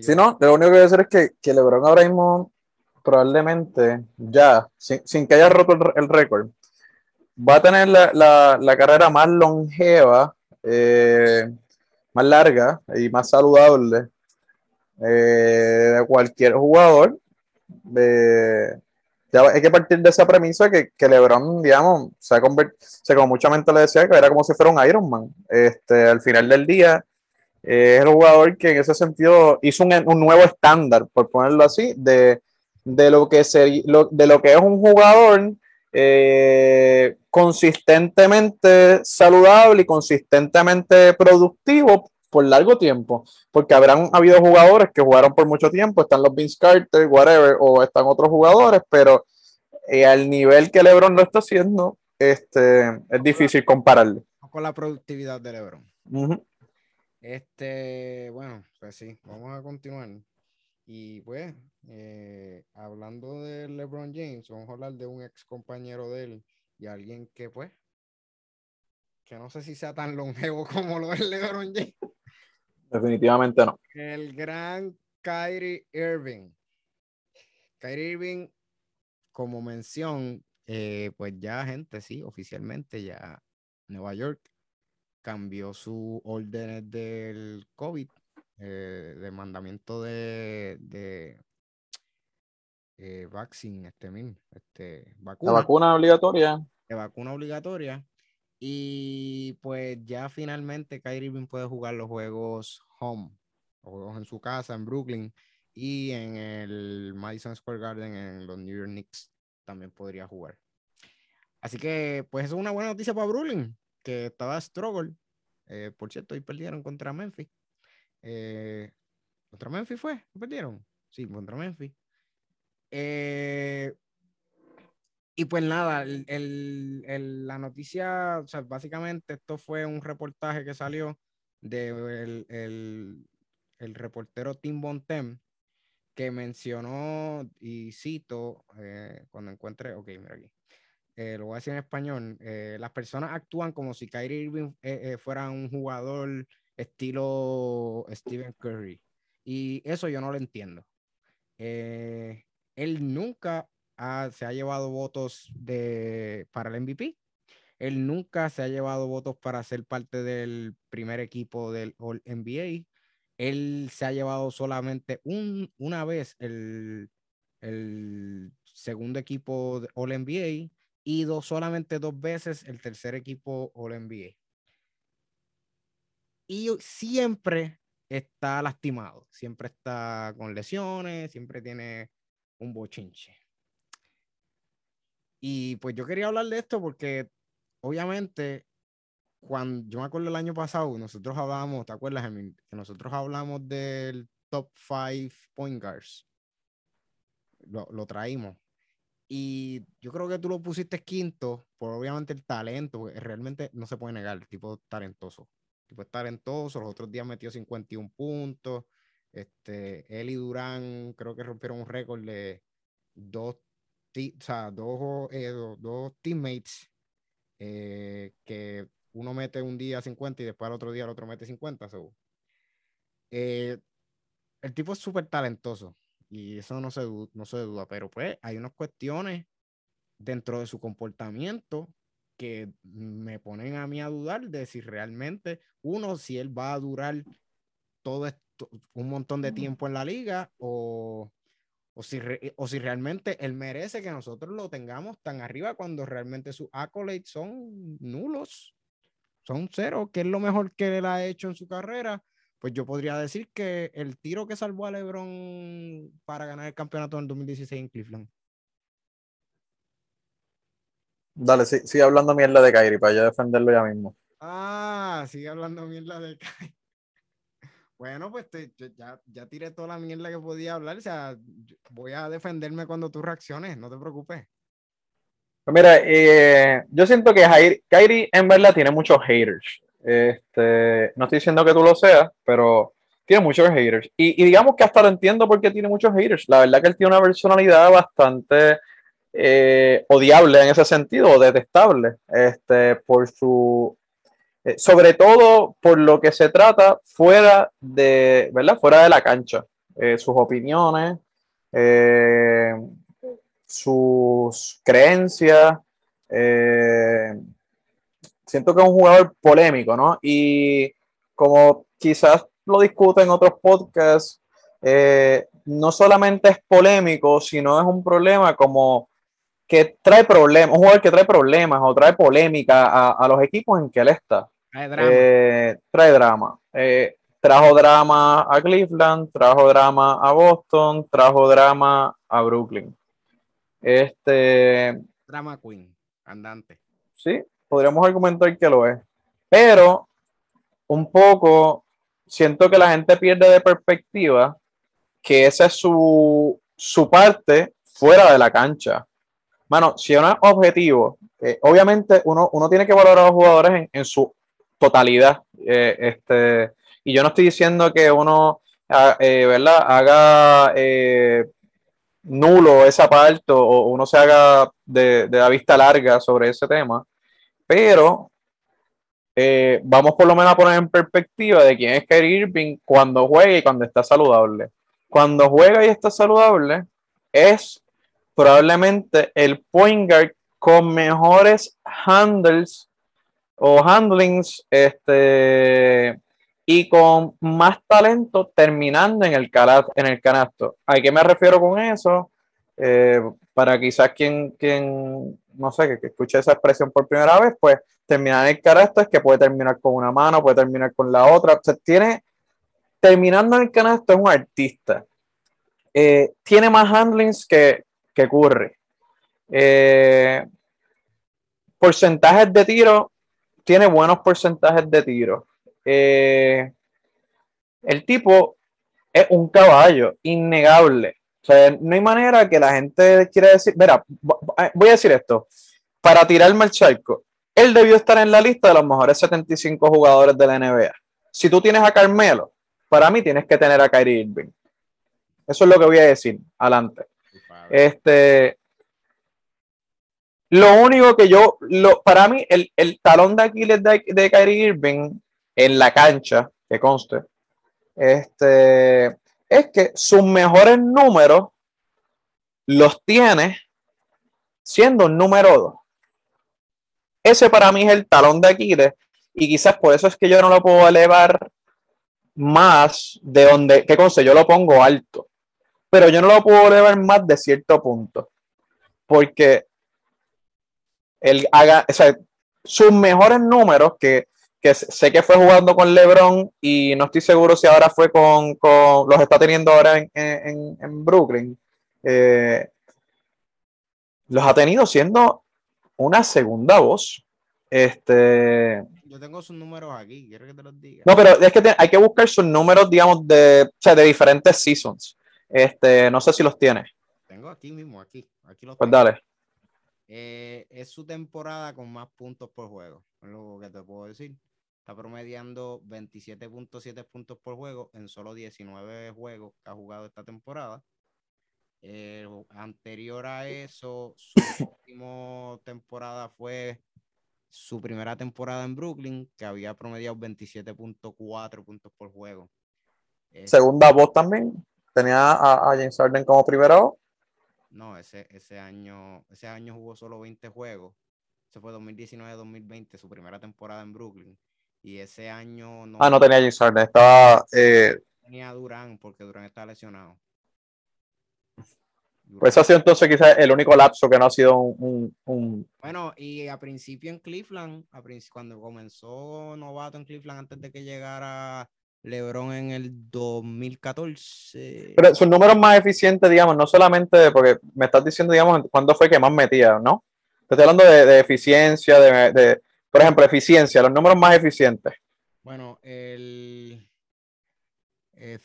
Si no, lo único que voy a decir es que, que LeBron ahora mismo probablemente ya, sin, que haya roto el récord, va a tener la, la, carrera más longeva, eh, más larga y más saludable eh, de cualquier jugador. ya hay que partir de esa premisa que, que LeBron, digamos, se ha se como mucha gente le decía, que era como si fuera un Iron Man. Este, al final del día, eh, es el jugador que en ese sentido hizo un, un nuevo estándar, por ponerlo así, de, de, lo que se, de lo que es un jugador eh, consistentemente saludable y consistentemente productivo por largo tiempo, porque habrán habido jugadores que jugaron por mucho tiempo, están los Vince Carter, whatever, o están otros jugadores, pero eh, al nivel que LeBron lo está haciendo, este, es difícil compararlo. Con la productividad de LeBron. Este, bueno, pues sí, vamos a continuar. Y pues, eh, hablando de LeBron James, vamos a hablar de un ex compañero de él y alguien que pues, que no sé si sea tan longevo como lo es LeBron James. Definitivamente no. El gran Kyrie Irving. Kyrie Irving, como mención, eh, pues ya gente, sí, oficialmente ya Nueva York cambió su orden del COVID, eh, de mandamiento de, de eh, vaccine, este mil, este, vacuna. La vacuna obligatoria. De vacuna obligatoria. Y pues ya finalmente Kyrie Irving puede jugar los juegos home, los juegos en su casa, en Brooklyn, y en el Madison Square Garden, en los New York Knicks, también podría jugar. Así que, pues, es una buena noticia para Brooklyn, que estaba struggle. Eh, por cierto, hoy perdieron contra Memphis. Eh, ¿Contra Memphis fue? ¿Perdieron? Sí, contra Memphis. Eh, y pues nada, el, la noticia, o sea, básicamente esto fue un reportaje que salió del de el, el, reportero Tim Bontem, que mencionó, y cito, eh, cuando encuentre, ok, mira aquí, eh, lo voy a decir en español, eh, las personas actúan como si Kyrie Irving fuera un jugador estilo Stephen Curry. Y eso yo no lo entiendo. él nunca se ha llevado votos de, para el MVP. Él nunca se ha llevado votos para ser parte del primer equipo del All NBA. Él se ha llevado solamente un, una vez el, el segundo equipo de All NBA y dos, solamente dos veces el tercer equipo All NBA. Y siempre está lastimado, siempre está con lesiones, siempre tiene un bochinche. Y pues yo quería hablar de esto porque obviamente cuando yo me acuerdo el año pasado, nosotros hablábamos, ¿te acuerdas, Que nosotros hablamos del top 5 point guards. Lo, lo, traímos. Y yo creo que tú lo pusiste quinto por obviamente el talento, porque realmente no se puede negar, el tipo talentoso. Tipo es talentoso, los otros días metió 51 puntos. Este, él y Durán creo que rompieron un récord de dos o sea, dos, eh, dos, teammates eh, que uno mete un día 50 y después al otro día el otro mete 50. Eh, el tipo es súper talentoso y eso no se, no se duda, pero pues hay unas cuestiones dentro de su comportamiento que me ponen a mí a dudar de si realmente uno, si él va a durar todo esto, un montón de tiempo en la liga o o si, o si realmente él merece que nosotros lo tengamos tan arriba cuando realmente sus accolades son nulos, son cero, que es lo mejor que él ha hecho en su carrera, pues yo podría decir que el tiro que salvó a LeBron para ganar el campeonato en 2016 en Cleveland. Dale, sí, sigue hablando mierda de Kyrie para yo defenderlo ya mismo. Ah, sigue hablando mierda de Kyrie. Bueno, pues ya, ya tiré toda la mierda que podía hablar. O sea, voy a defenderme cuando tú reacciones, no te preocupes. Pues mira, eh, yo siento que Kyrie en verdad tiene muchos haters. Este, no estoy diciendo que tú lo seas, pero tiene muchos haters. Y, digamos que hasta lo entiendo porque tiene muchos haters. La verdad que él tiene una personalidad bastante eh, odiable en ese sentido, detestable, este, por su eh, sobre todo por lo que se trata fuera de, ¿verdad? Fuera de la cancha. Eh, sus opiniones, sus creencias. siento que es un jugador polémico, ¿no? Y como quizás lo discuto en otros podcasts, no solamente es polémico, sino es un problema como que trae problemas, un jugador que trae problemas o trae polémica a los equipos en que él está. Trae drama. Eh, trae drama. Eh, trajo drama a Cleveland, trajo drama a Boston, trajo drama a Brooklyn. Este. Drama Queen, andante. Sí, podríamos argumentar que lo es. Pero, un poco, siento que la gente pierde de perspectiva que esa es su, su parte fuera de la cancha. Mano, si uno es objetivo, eh, obviamente uno, uno, tiene que valorar a los jugadores en, su totalidad. Eh, este, y yo no estoy diciendo que uno eh, ¿verdad? haga nulo esa parte o uno se haga de, de, la vista larga sobre ese tema, pero vamos por lo menos a poner en perspectiva de quién es Kyrie Irving cuando juega y cuando está saludable. Cuando juega y está saludable, es probablemente el point guard con mejores handles o handlings este, y con más talento terminando en el, en el canasto. ¿A qué me refiero con eso? Eh, para quizás quien, quien no sé, que, escuche esa expresión por primera vez, pues terminar en el canasto es que puede terminar con una mano, puede terminar con la otra. O tiene, terminando en el canasto es un artista. Eh, tiene más handlings que, que Curry. Eh, porcentajes de tiro, tiene buenos porcentajes de tiro. Eh, el tipo es un caballo, innegable. O sea, no hay manera que la gente quiera decir, mira, voy a decir esto, para tirarme el charco, él debió estar en la lista de los mejores 75 jugadores de la NBA. Si tú tienes a Carmelo, para mí tienes que tener a Kyrie Irving. Eso es lo que voy a decir. Adelante. Este, lo único que yo, lo, para mí, el, talón de Aquiles de, de Kyrie Irving en la cancha, que conste, este, es que sus mejores números los tiene siendo un número 2. Ese para mí es el talón de Aquiles y quizás por eso es que yo no lo puedo elevar más de donde, que conste, yo lo pongo alto, pero yo no lo puedo elevar más de cierto punto, porque él haga, o sea, sus mejores números, que, sé que fue jugando con LeBron y no estoy seguro si ahora fue con, los está teniendo ahora en, Brooklyn, eh, los ha tenido siendo una segunda voz. Este. Yo tengo sus números aquí, quiero que te los diga. No, pero es que hay que buscar sus números, digamos, de, o sea, de diferentes seasons. Este, no sé si los tienes. Tengo aquí mismo, aquí. aquí los pues dale. Eh, es su temporada con más puntos por juego, es lo que te puedo decir. Está promediando 27.7 puntos por juego en solo 19 juegos que ha jugado esta temporada. Eh, anterior a eso, su última temporada fue su primera temporada en Brooklyn, que había promediado 27.4 puntos por juego. Segunda voz también. Tenía a, a James Harden como primero no, ese, ese, año, ese año jugó solo 20 juegos. Ese fue 2019-2020, su primera temporada en Brooklyn. Y ese año no. Ah, no tenía James Harden, estaba. Eh... Tenía Durán, porque Durán está lesionado. Pues ha sido entonces quizás el único lapso que no ha sido un, un, Bueno, y a principio en Cleveland, a cuando comenzó novato en Cleveland, antes de que llegara LeBron en el 2014. Pero sus números más eficientes, digamos, no solamente porque me estás diciendo, digamos, cuándo fue que más metía, ¿no? Estoy hablando de, eficiencia, de, por ejemplo, eficiencia, los números más eficientes. Bueno, el. Es,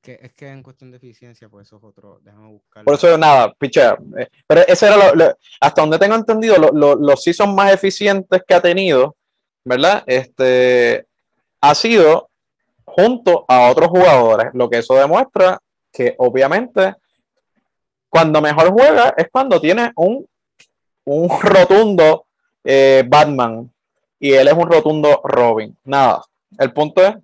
que, es que en cuestión de eficiencia, pues eso es otro. Déjame buscar. Por eso, nada, pichea. Eh, pero ese era lo, hasta donde tengo entendido, los sí son más eficientes que ha tenido, ¿verdad? Este ha sido junto a otros jugadores, lo que eso demuestra que obviamente cuando mejor juega es cuando tiene un, un rotundo eh, Batman y él es un rotundo Robin. Nada, el punto es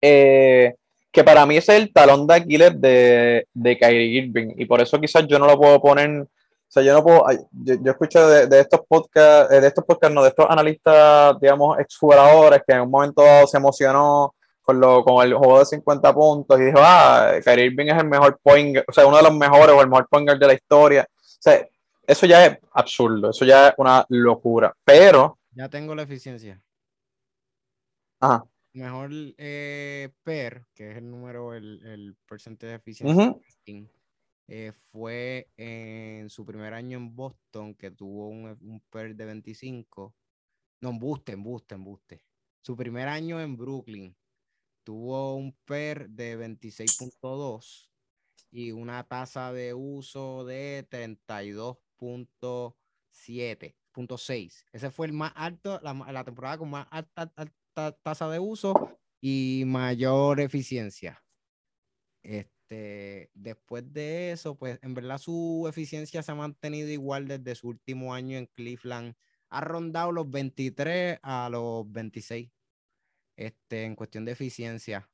eh, que para mí es el talón de Aquiles de, de Kyrie Irving y por eso quizás yo no lo puedo poner o sea, yo no puedo, yo, yo escucho de, de, estos podcasts, eh, de estos podcasts, no, de estos analistas, digamos, exjugadores que en un momento dado se emocionó con, lo, con el juego de 50 puntos y dijo, ah, Kyrie Irving es el mejor point, o sea, uno de los mejores o el mejor point de la historia. O sea, eso ya es absurdo, eso ya es una locura. Pero. Ya tengo la eficiencia. Ajá. Mejor eh, PER, que es el número, el, el porcentaje de eficiencia. Eh, fue en su primer año en Boston, que tuvo un, un PER de 25. No, en Buste, en Buste, en Buste. Su primer año en Brooklyn tuvo un PER de 26.2 y una tasa de uso de 32.7.6. Ese fue el más alto, la, temporada con más alta, tasa de uso y mayor eficiencia. Este, después de eso, pues en verdad su eficiencia se ha mantenido igual desde su último año en Cleveland. Ha rondado los 23 a los 26 este, en cuestión de eficiencia.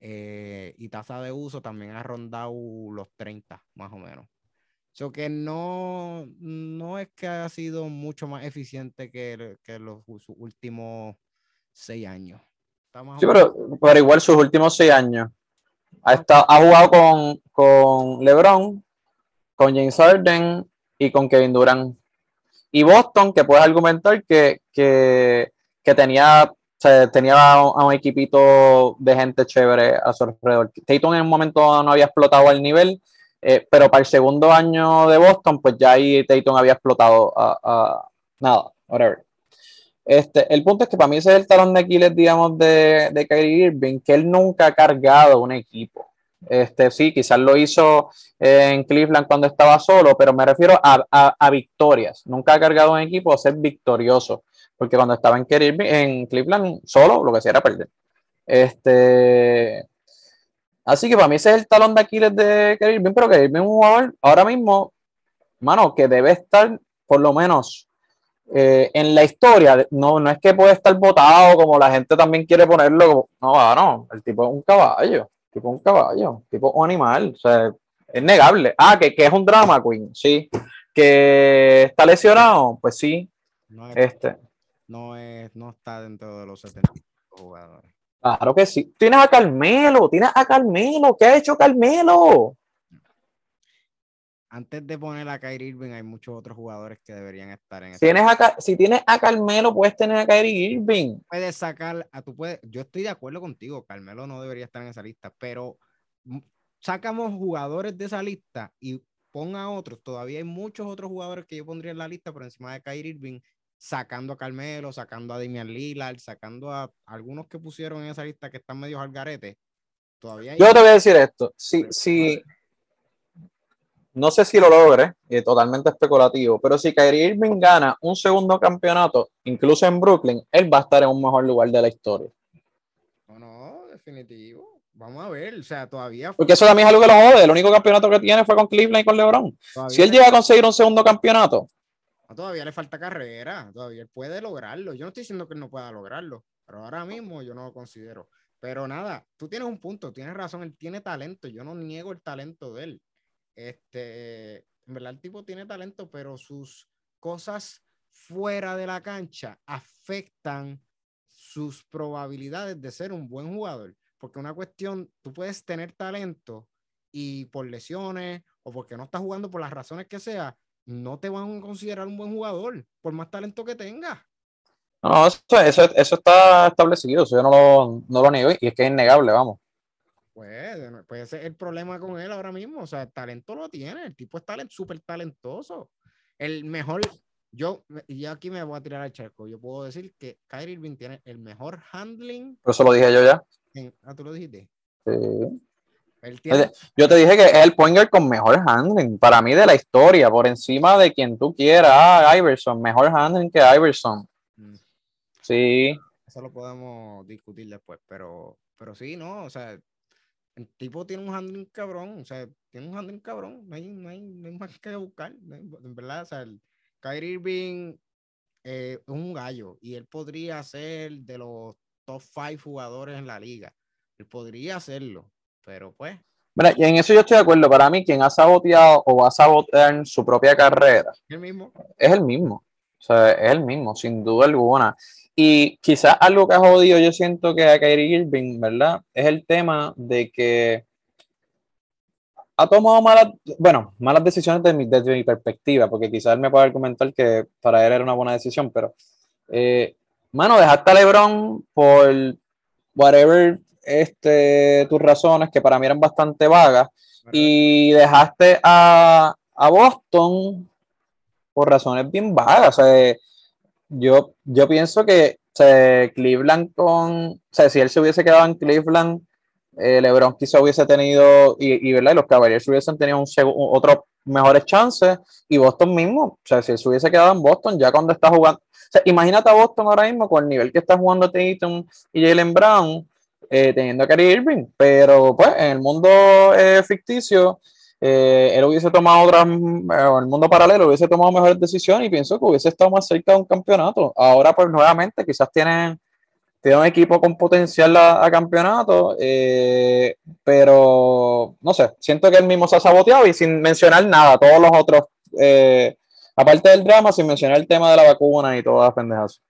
Eh, y tasa de uso también ha rondado los 30, más o menos. So que no, no es que haya sido mucho más eficiente que, que los últimos seis años. Sí, pero, pero, igual sus últimos seis años. Ha, estado, ha jugado con, con LeBron, con James Harden y con Kevin Durant. Y Boston, que puedes argumentar que, que, que tenía tenía a un equipito de gente chévere a su alrededor. Tatum en un momento no había explotado al nivel, eh, pero para el segundo año de Boston, pues ya ahí Tatum había explotado a, nada, whatever. Este, el punto es que para mí ese es el talón de Aquiles, digamos, de, de Kyrie Irving, que él nunca ha cargado un equipo. Este, sí, quizás lo hizo en Cleveland cuando estaba solo, pero me refiero a, a victorias. Nunca ha cargado un equipo a ser victorioso porque cuando estaba en, en Cleveland solo, lo que hacía era perder. Este, así que para mí ese es el talón de Aquiles de Kerry pero Kerry es un jugador ahora mismo, mano, que debe estar por lo menos eh, en la historia. No, no es que puede estar votado como la gente también quiere ponerlo. no, no, el tipo es un caballo, el tipo es un caballo, el tipo es un animal, o sea, es negable. Ah, que, que es un drama queen, sí. Que está lesionado, pues sí. este no, es, no está dentro de los 70 jugadores. Claro que sí. Tienes a Carmelo, tienes a Carmelo. ¿Qué ha hecho Carmelo? Antes de poner a Kyrie Irving, hay muchos otros jugadores que deberían estar en tienes Si tienes a Carmelo, puedes tener a Kyrie Irving. Puedes sacar a tu puedes. Yo estoy de acuerdo contigo, Carmelo no debería estar en esa lista, pero sacamos jugadores de esa lista y ponga a otros. Todavía hay muchos otros jugadores que yo pondría en la lista por encima de Kyrie Irving sacando a Carmelo, sacando a Damian Lillard, sacando a algunos que pusieron en esa lista que están medio al garete. Todavía Yo te voy a decir esto, si, si no sé si lo logre, es totalmente especulativo, pero si Kyrie Irving gana un segundo campeonato, incluso en Brooklyn, él va a estar en un mejor lugar de la historia. No, no, definitivo. Vamos a ver, o sea, todavía. Porque eso también es algo que lo jode. El único campeonato que tiene fue con Cleveland y con LeBron. si él llega a conseguir un segundo campeonato, todavía le falta carrera, todavía él puede lograrlo. Yo no estoy diciendo que él no pueda lograrlo, pero ahora mismo yo no lo considero. Pero nada, tú tienes un punto, tienes razón, él tiene talento, yo no niego el talento de él. Este, en verdad el tipo tiene talento, pero sus cosas fuera de la cancha afectan sus probabilidades de ser un buen jugador. Porque una cuestión, tú puedes tener talento y por lesiones o porque no estás jugando por las razones que sea, no te van a considerar un buen jugador, por más talento que tenga. No, eso, eso, está establecido, eso yo no lo, no lo niego y es que es innegable, vamos. Pues, pues ese es el problema con él ahora mismo, o sea, el talento lo tiene, el tipo es talent, súper talentoso. El mejor, yo, y aquí me voy a tirar al charco, yo puedo decir que Kyrie Irving tiene el mejor handling. Por eso lo dije yo ya. ah, tú lo dijiste. Sí. Yo te dije que es el pointer con mejor handling para mí de la historia, por encima de quien tú quieras. Ah, Iverson, mejor handling que Iverson. Mm. Sí. Eso lo podemos discutir después, pero, pero sí, ¿no? O sea, el tipo tiene un handling cabrón, o sea, tiene un handling cabrón, no hay, no hay, más que buscar, en verdad, o sea, el Kyrie Irving eh, es un gallo y él podría ser de los top five jugadores en la liga, él podría hacerlo, pero pues. Mira, y en eso yo estoy de acuerdo. Para mí, quien ha saboteado o va a sabotear su propia carrera ¿El mismo? es el mismo. O sea, es el mismo, sin duda alguna. Y quizás algo que ha jodido, yo siento que a Kyrie Irving, ¿verdad? Es el tema de que ha tomado malas, bueno, malas decisiones desde mi, desde mi perspectiva, porque quizás él me puede argumentar que para él era una buena decisión, pero, eh, mano, dejaste a LeBron por whatever este, tus razones, que para mí eran bastante vagas, y dejaste a, Boston por razones bien vagas. Yo, yo pienso que Cleveland con, o sea, si él se hubiese quedado en Cleveland, eh, LeBron quizá hubiese tenido, y, ¿verdad? los Cavaliers hubiesen tenido un otro mejores chances, y Boston mismo, o sea, si él se hubiese quedado en Boston, ya cuando está jugando, imagínate a Boston ahora mismo con el nivel que está jugando Tatum y Jalen Brown, eh, teniendo a Kyrie Irving, pero pues en el mundo eh, ficticio, eh, él hubiese tomado otras, en el mundo paralelo hubiese tomado mejores decisiones y pienso que hubiese estado más cerca de un campeonato. Ahora pues nuevamente quizás tienen, tienen un equipo con potencial a, campeonato, pero no sé, siento que él mismo se ha saboteado y sin mencionar nada, todos los otros, aparte del drama, sin mencionar el tema de la vacuna y todas las pendejas.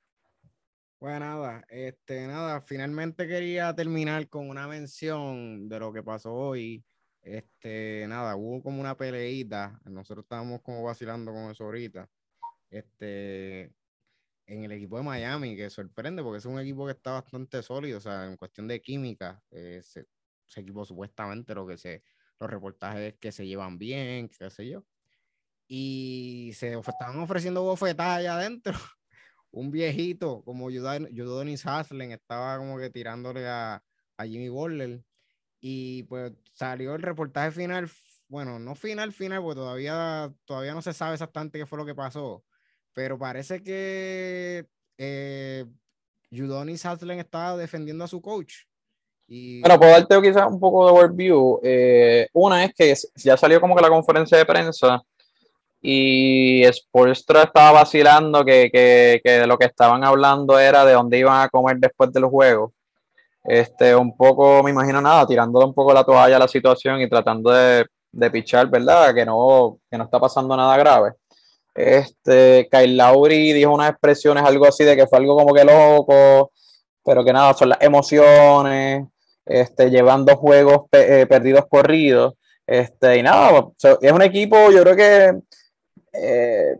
Bueno, nada, este, nada, finalmente quería terminar con una mención de lo que pasó hoy. Este, nada, hubo como una peleita, nosotros estábamos como vacilando con eso ahorita. Este, en el equipo de Miami, que sorprende porque es un equipo que está bastante sólido, o sea, en cuestión de química, ese, equipo supuestamente lo que se, los reportajes que se llevan bien, qué sé yo. Y se estaban ofreciendo bofetadas allá adentro un viejito como Judonis Haslen estaba como que tirándole a, Jimmy Butler. Y pues salió el reportaje final, bueno, no final, final, porque todavía, todavía no se sabe exactamente qué fue lo que pasó. Pero parece que eh, Judonis Haslen estaba defendiendo a su coach. Y... Bueno, puedo darte quizás un poco de overview. Eh, una es que ya salió como que la conferencia de prensa y Sportstra estaba vacilando que, que, que, lo que estaban hablando era de dónde iban a comer después del juego. Este, un poco, me imagino nada, tirándole un poco la toalla a la situación y tratando de, de pichar, ¿verdad? Que no, que no está pasando nada grave. Este, Kyle Lowry dijo unas expresiones, algo así de que fue algo como que loco, pero que nada, son las emociones, este, llevando juegos eh, perdidos corridos. Este, y nada, es un equipo, yo creo que eh,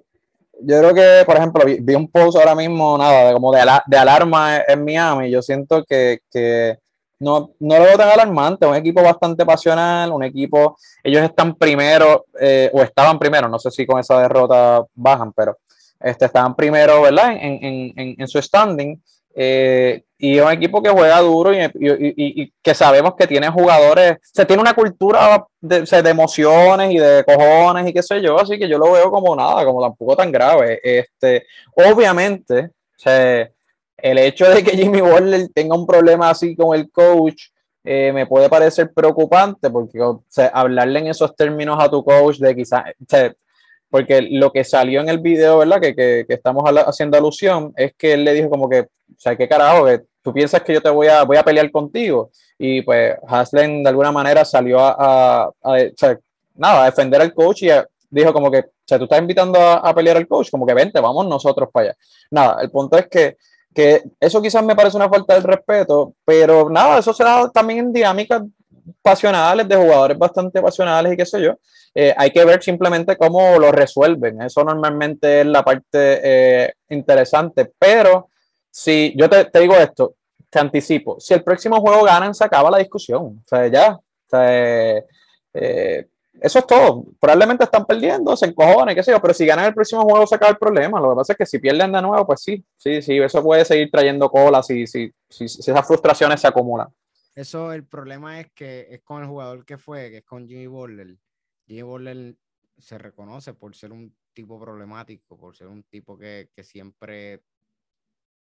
yo creo que, por ejemplo, vi, un post ahora mismo, nada, de, como de, de alarma en Miami. Yo siento que, que no, no lo veo tan alarmante. Un equipo bastante pasional, un equipo. Ellos están primero, eh, o estaban primero, no sé si con esa derrota bajan, pero este, estaban primero, ¿verdad? En, en, en, en su standing. Eh, y es un equipo que juega duro y, que sabemos que tiene jugadores, se tiene una cultura de, de, emociones y de cojones y qué sé yo, así que yo lo veo como nada, como tampoco tan grave. Este, obviamente, el hecho de que Jimmy Butler tenga un problema así con el coach eh, me puede parecer preocupante porque hablarle en esos términos a tu coach de quizás, porque lo que salió en el video, ¿verdad? Que, que, que estamos haciendo alusión, es que él le dijo como que, o sea, ¿qué carajo? Que tú piensas que yo te voy a, voy a pelear contigo. Y pues Haslen de alguna manera salió a, a, a nada, a defender al coach y dijo como que, o sea, tú estás invitando a, pelear al coach, como que vente, vamos nosotros para allá. Nada, el punto es que, que eso quizás me parece una falta de respeto, pero nada, eso se da también en dinámicas pasionales, de jugadores bastante pasionales y qué sé yo. Eh, hay que ver simplemente cómo lo resuelven. Eso normalmente es la parte eh, interesante. Pero si yo te, digo esto, te anticipo, si el próximo juego ganan, se acaba la discusión. O sea, ya. O sea, eh, eso es todo. Probablemente están perdiendo, se encojonan, qué sé yo, pero si ganan el próximo juego se acaba el problema. Lo que pasa es que si pierden de nuevo, pues sí, sí, sí, eso puede seguir trayendo colas si, si, si esas frustraciones se acumulan. Eso, el problema es que es con el jugador que fue, que es con Jimmy Butler. Jimmy Butler se reconoce por ser un tipo problemático, por ser un tipo que, siempre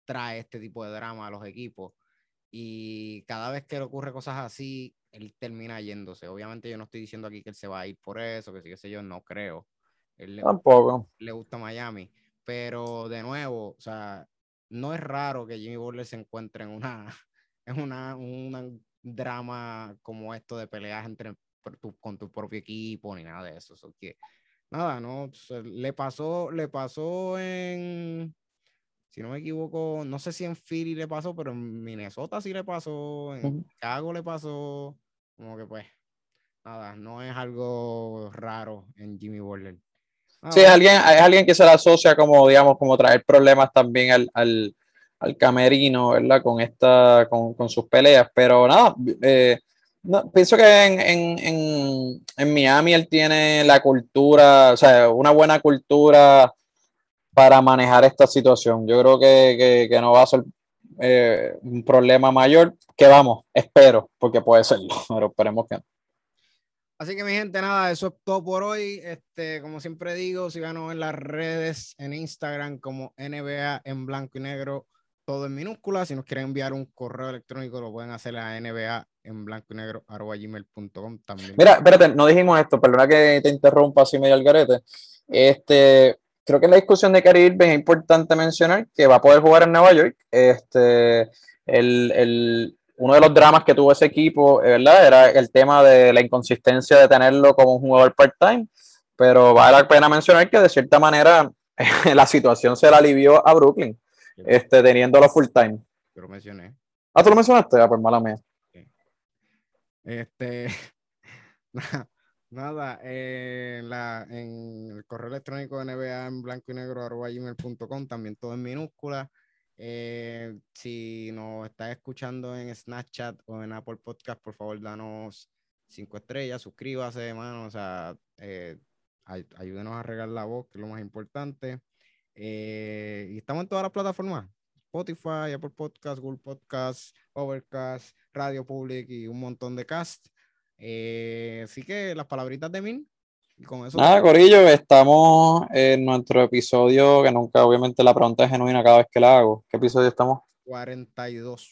trae este tipo de drama a los equipos. Y cada vez que le ocurre cosas así, él termina yéndose. Obviamente yo no estoy diciendo aquí que él se va a ir por eso, que sí, que sé yo, no creo. Él Tampoco. Le gusta Miami. Pero de nuevo, o sea, no es raro que Jimmy Butler se encuentre en una, es una, un drama como esto de peleas entre con tu propio equipo ni nada de eso. que, nada, no, le pasó, le pasó en, si no me equivoco, no sé si en Philly le pasó, pero en Minnesota sí le pasó, en Chicago le pasó, como que pues, nada, no es algo raro en Jimmy Butler. sí, es alguien, es alguien que se le asocia como, digamos, como traer problemas también al, al, al camerino, ¿verdad? Con, esta, con, con, sus peleas, pero nada, eh, no, pienso que en, en, en, en, Miami él tiene la cultura, o sea, una buena cultura para manejar esta situación. Yo creo que, que, que no va a ser eh, un problema mayor, que vamos, espero, porque puede serlo, pero esperemos que no. Así que mi gente, nada, eso es todo por hoy. Este, como siempre digo, síganos en las redes, en Instagram como NBA en blanco y negro todo en minúsculas. Si nos quieren enviar un correo electrónico, lo pueden hacer a NBA en blanco y negro arroba gmail.com también. Mira, espérate, no dijimos esto, perdona que te interrumpa así medio al garete. Este, creo que en la discusión de Kyrie Irving es importante mencionar que va a poder jugar en Nueva York. Este, el, el, uno de los dramas que tuvo ese equipo, eh, ¿verdad? Era el tema de la inconsistencia de tenerlo como un jugador part-time, pero vale la pena mencionar que de cierta manera la situación se la alivió a Brooklyn, este, teniéndolo full-time. Yo lo mencioné. Ah, tú lo mencionaste, ah, pues mala mía. Este, nada, eh, la, en el correo electrónico de NBA en blanco y negro arroba gmail.com, también todo en minúscula. Eh, si nos estás escuchando en Snapchat o en Apple Podcast, por favor, danos cinco estrellas, suscríbase, hermano, o sea, eh, ayúdenos a regar la voz, que es lo más importante. Eh, y estamos en todas las plataformas. Spotify, Apple Podcast, Google Podcast, Overcast, Radio Public y un montón de cast. así que las palabritas de Min Nada, Corillo, estamos en nuestro episodio, que nunca, obviamente, la pregunta es genuina cada vez que la hago. ¿Qué episodio estamos? 42.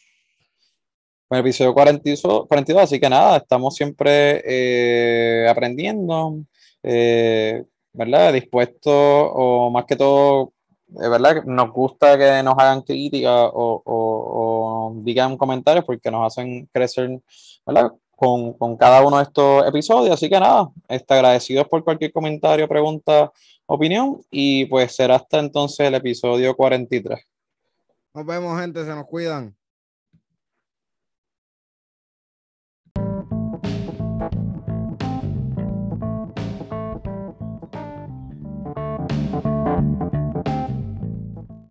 Bueno, episodio 42, 42, así que nada, estamos siempre eh, aprendiendo, eh, ¿verdad? Dispuestos, o más que todo, es verdad que nos gusta que nos hagan o, o digan comentarios porque nos hacen crecer, ¿verdad? con, con, cada uno de estos episodios. Así que nada, está agradecidos por cualquier comentario, pregunta, opinión. Y pues será hasta entonces el episodio 43. Nos vemos, gente, se nos cuidan.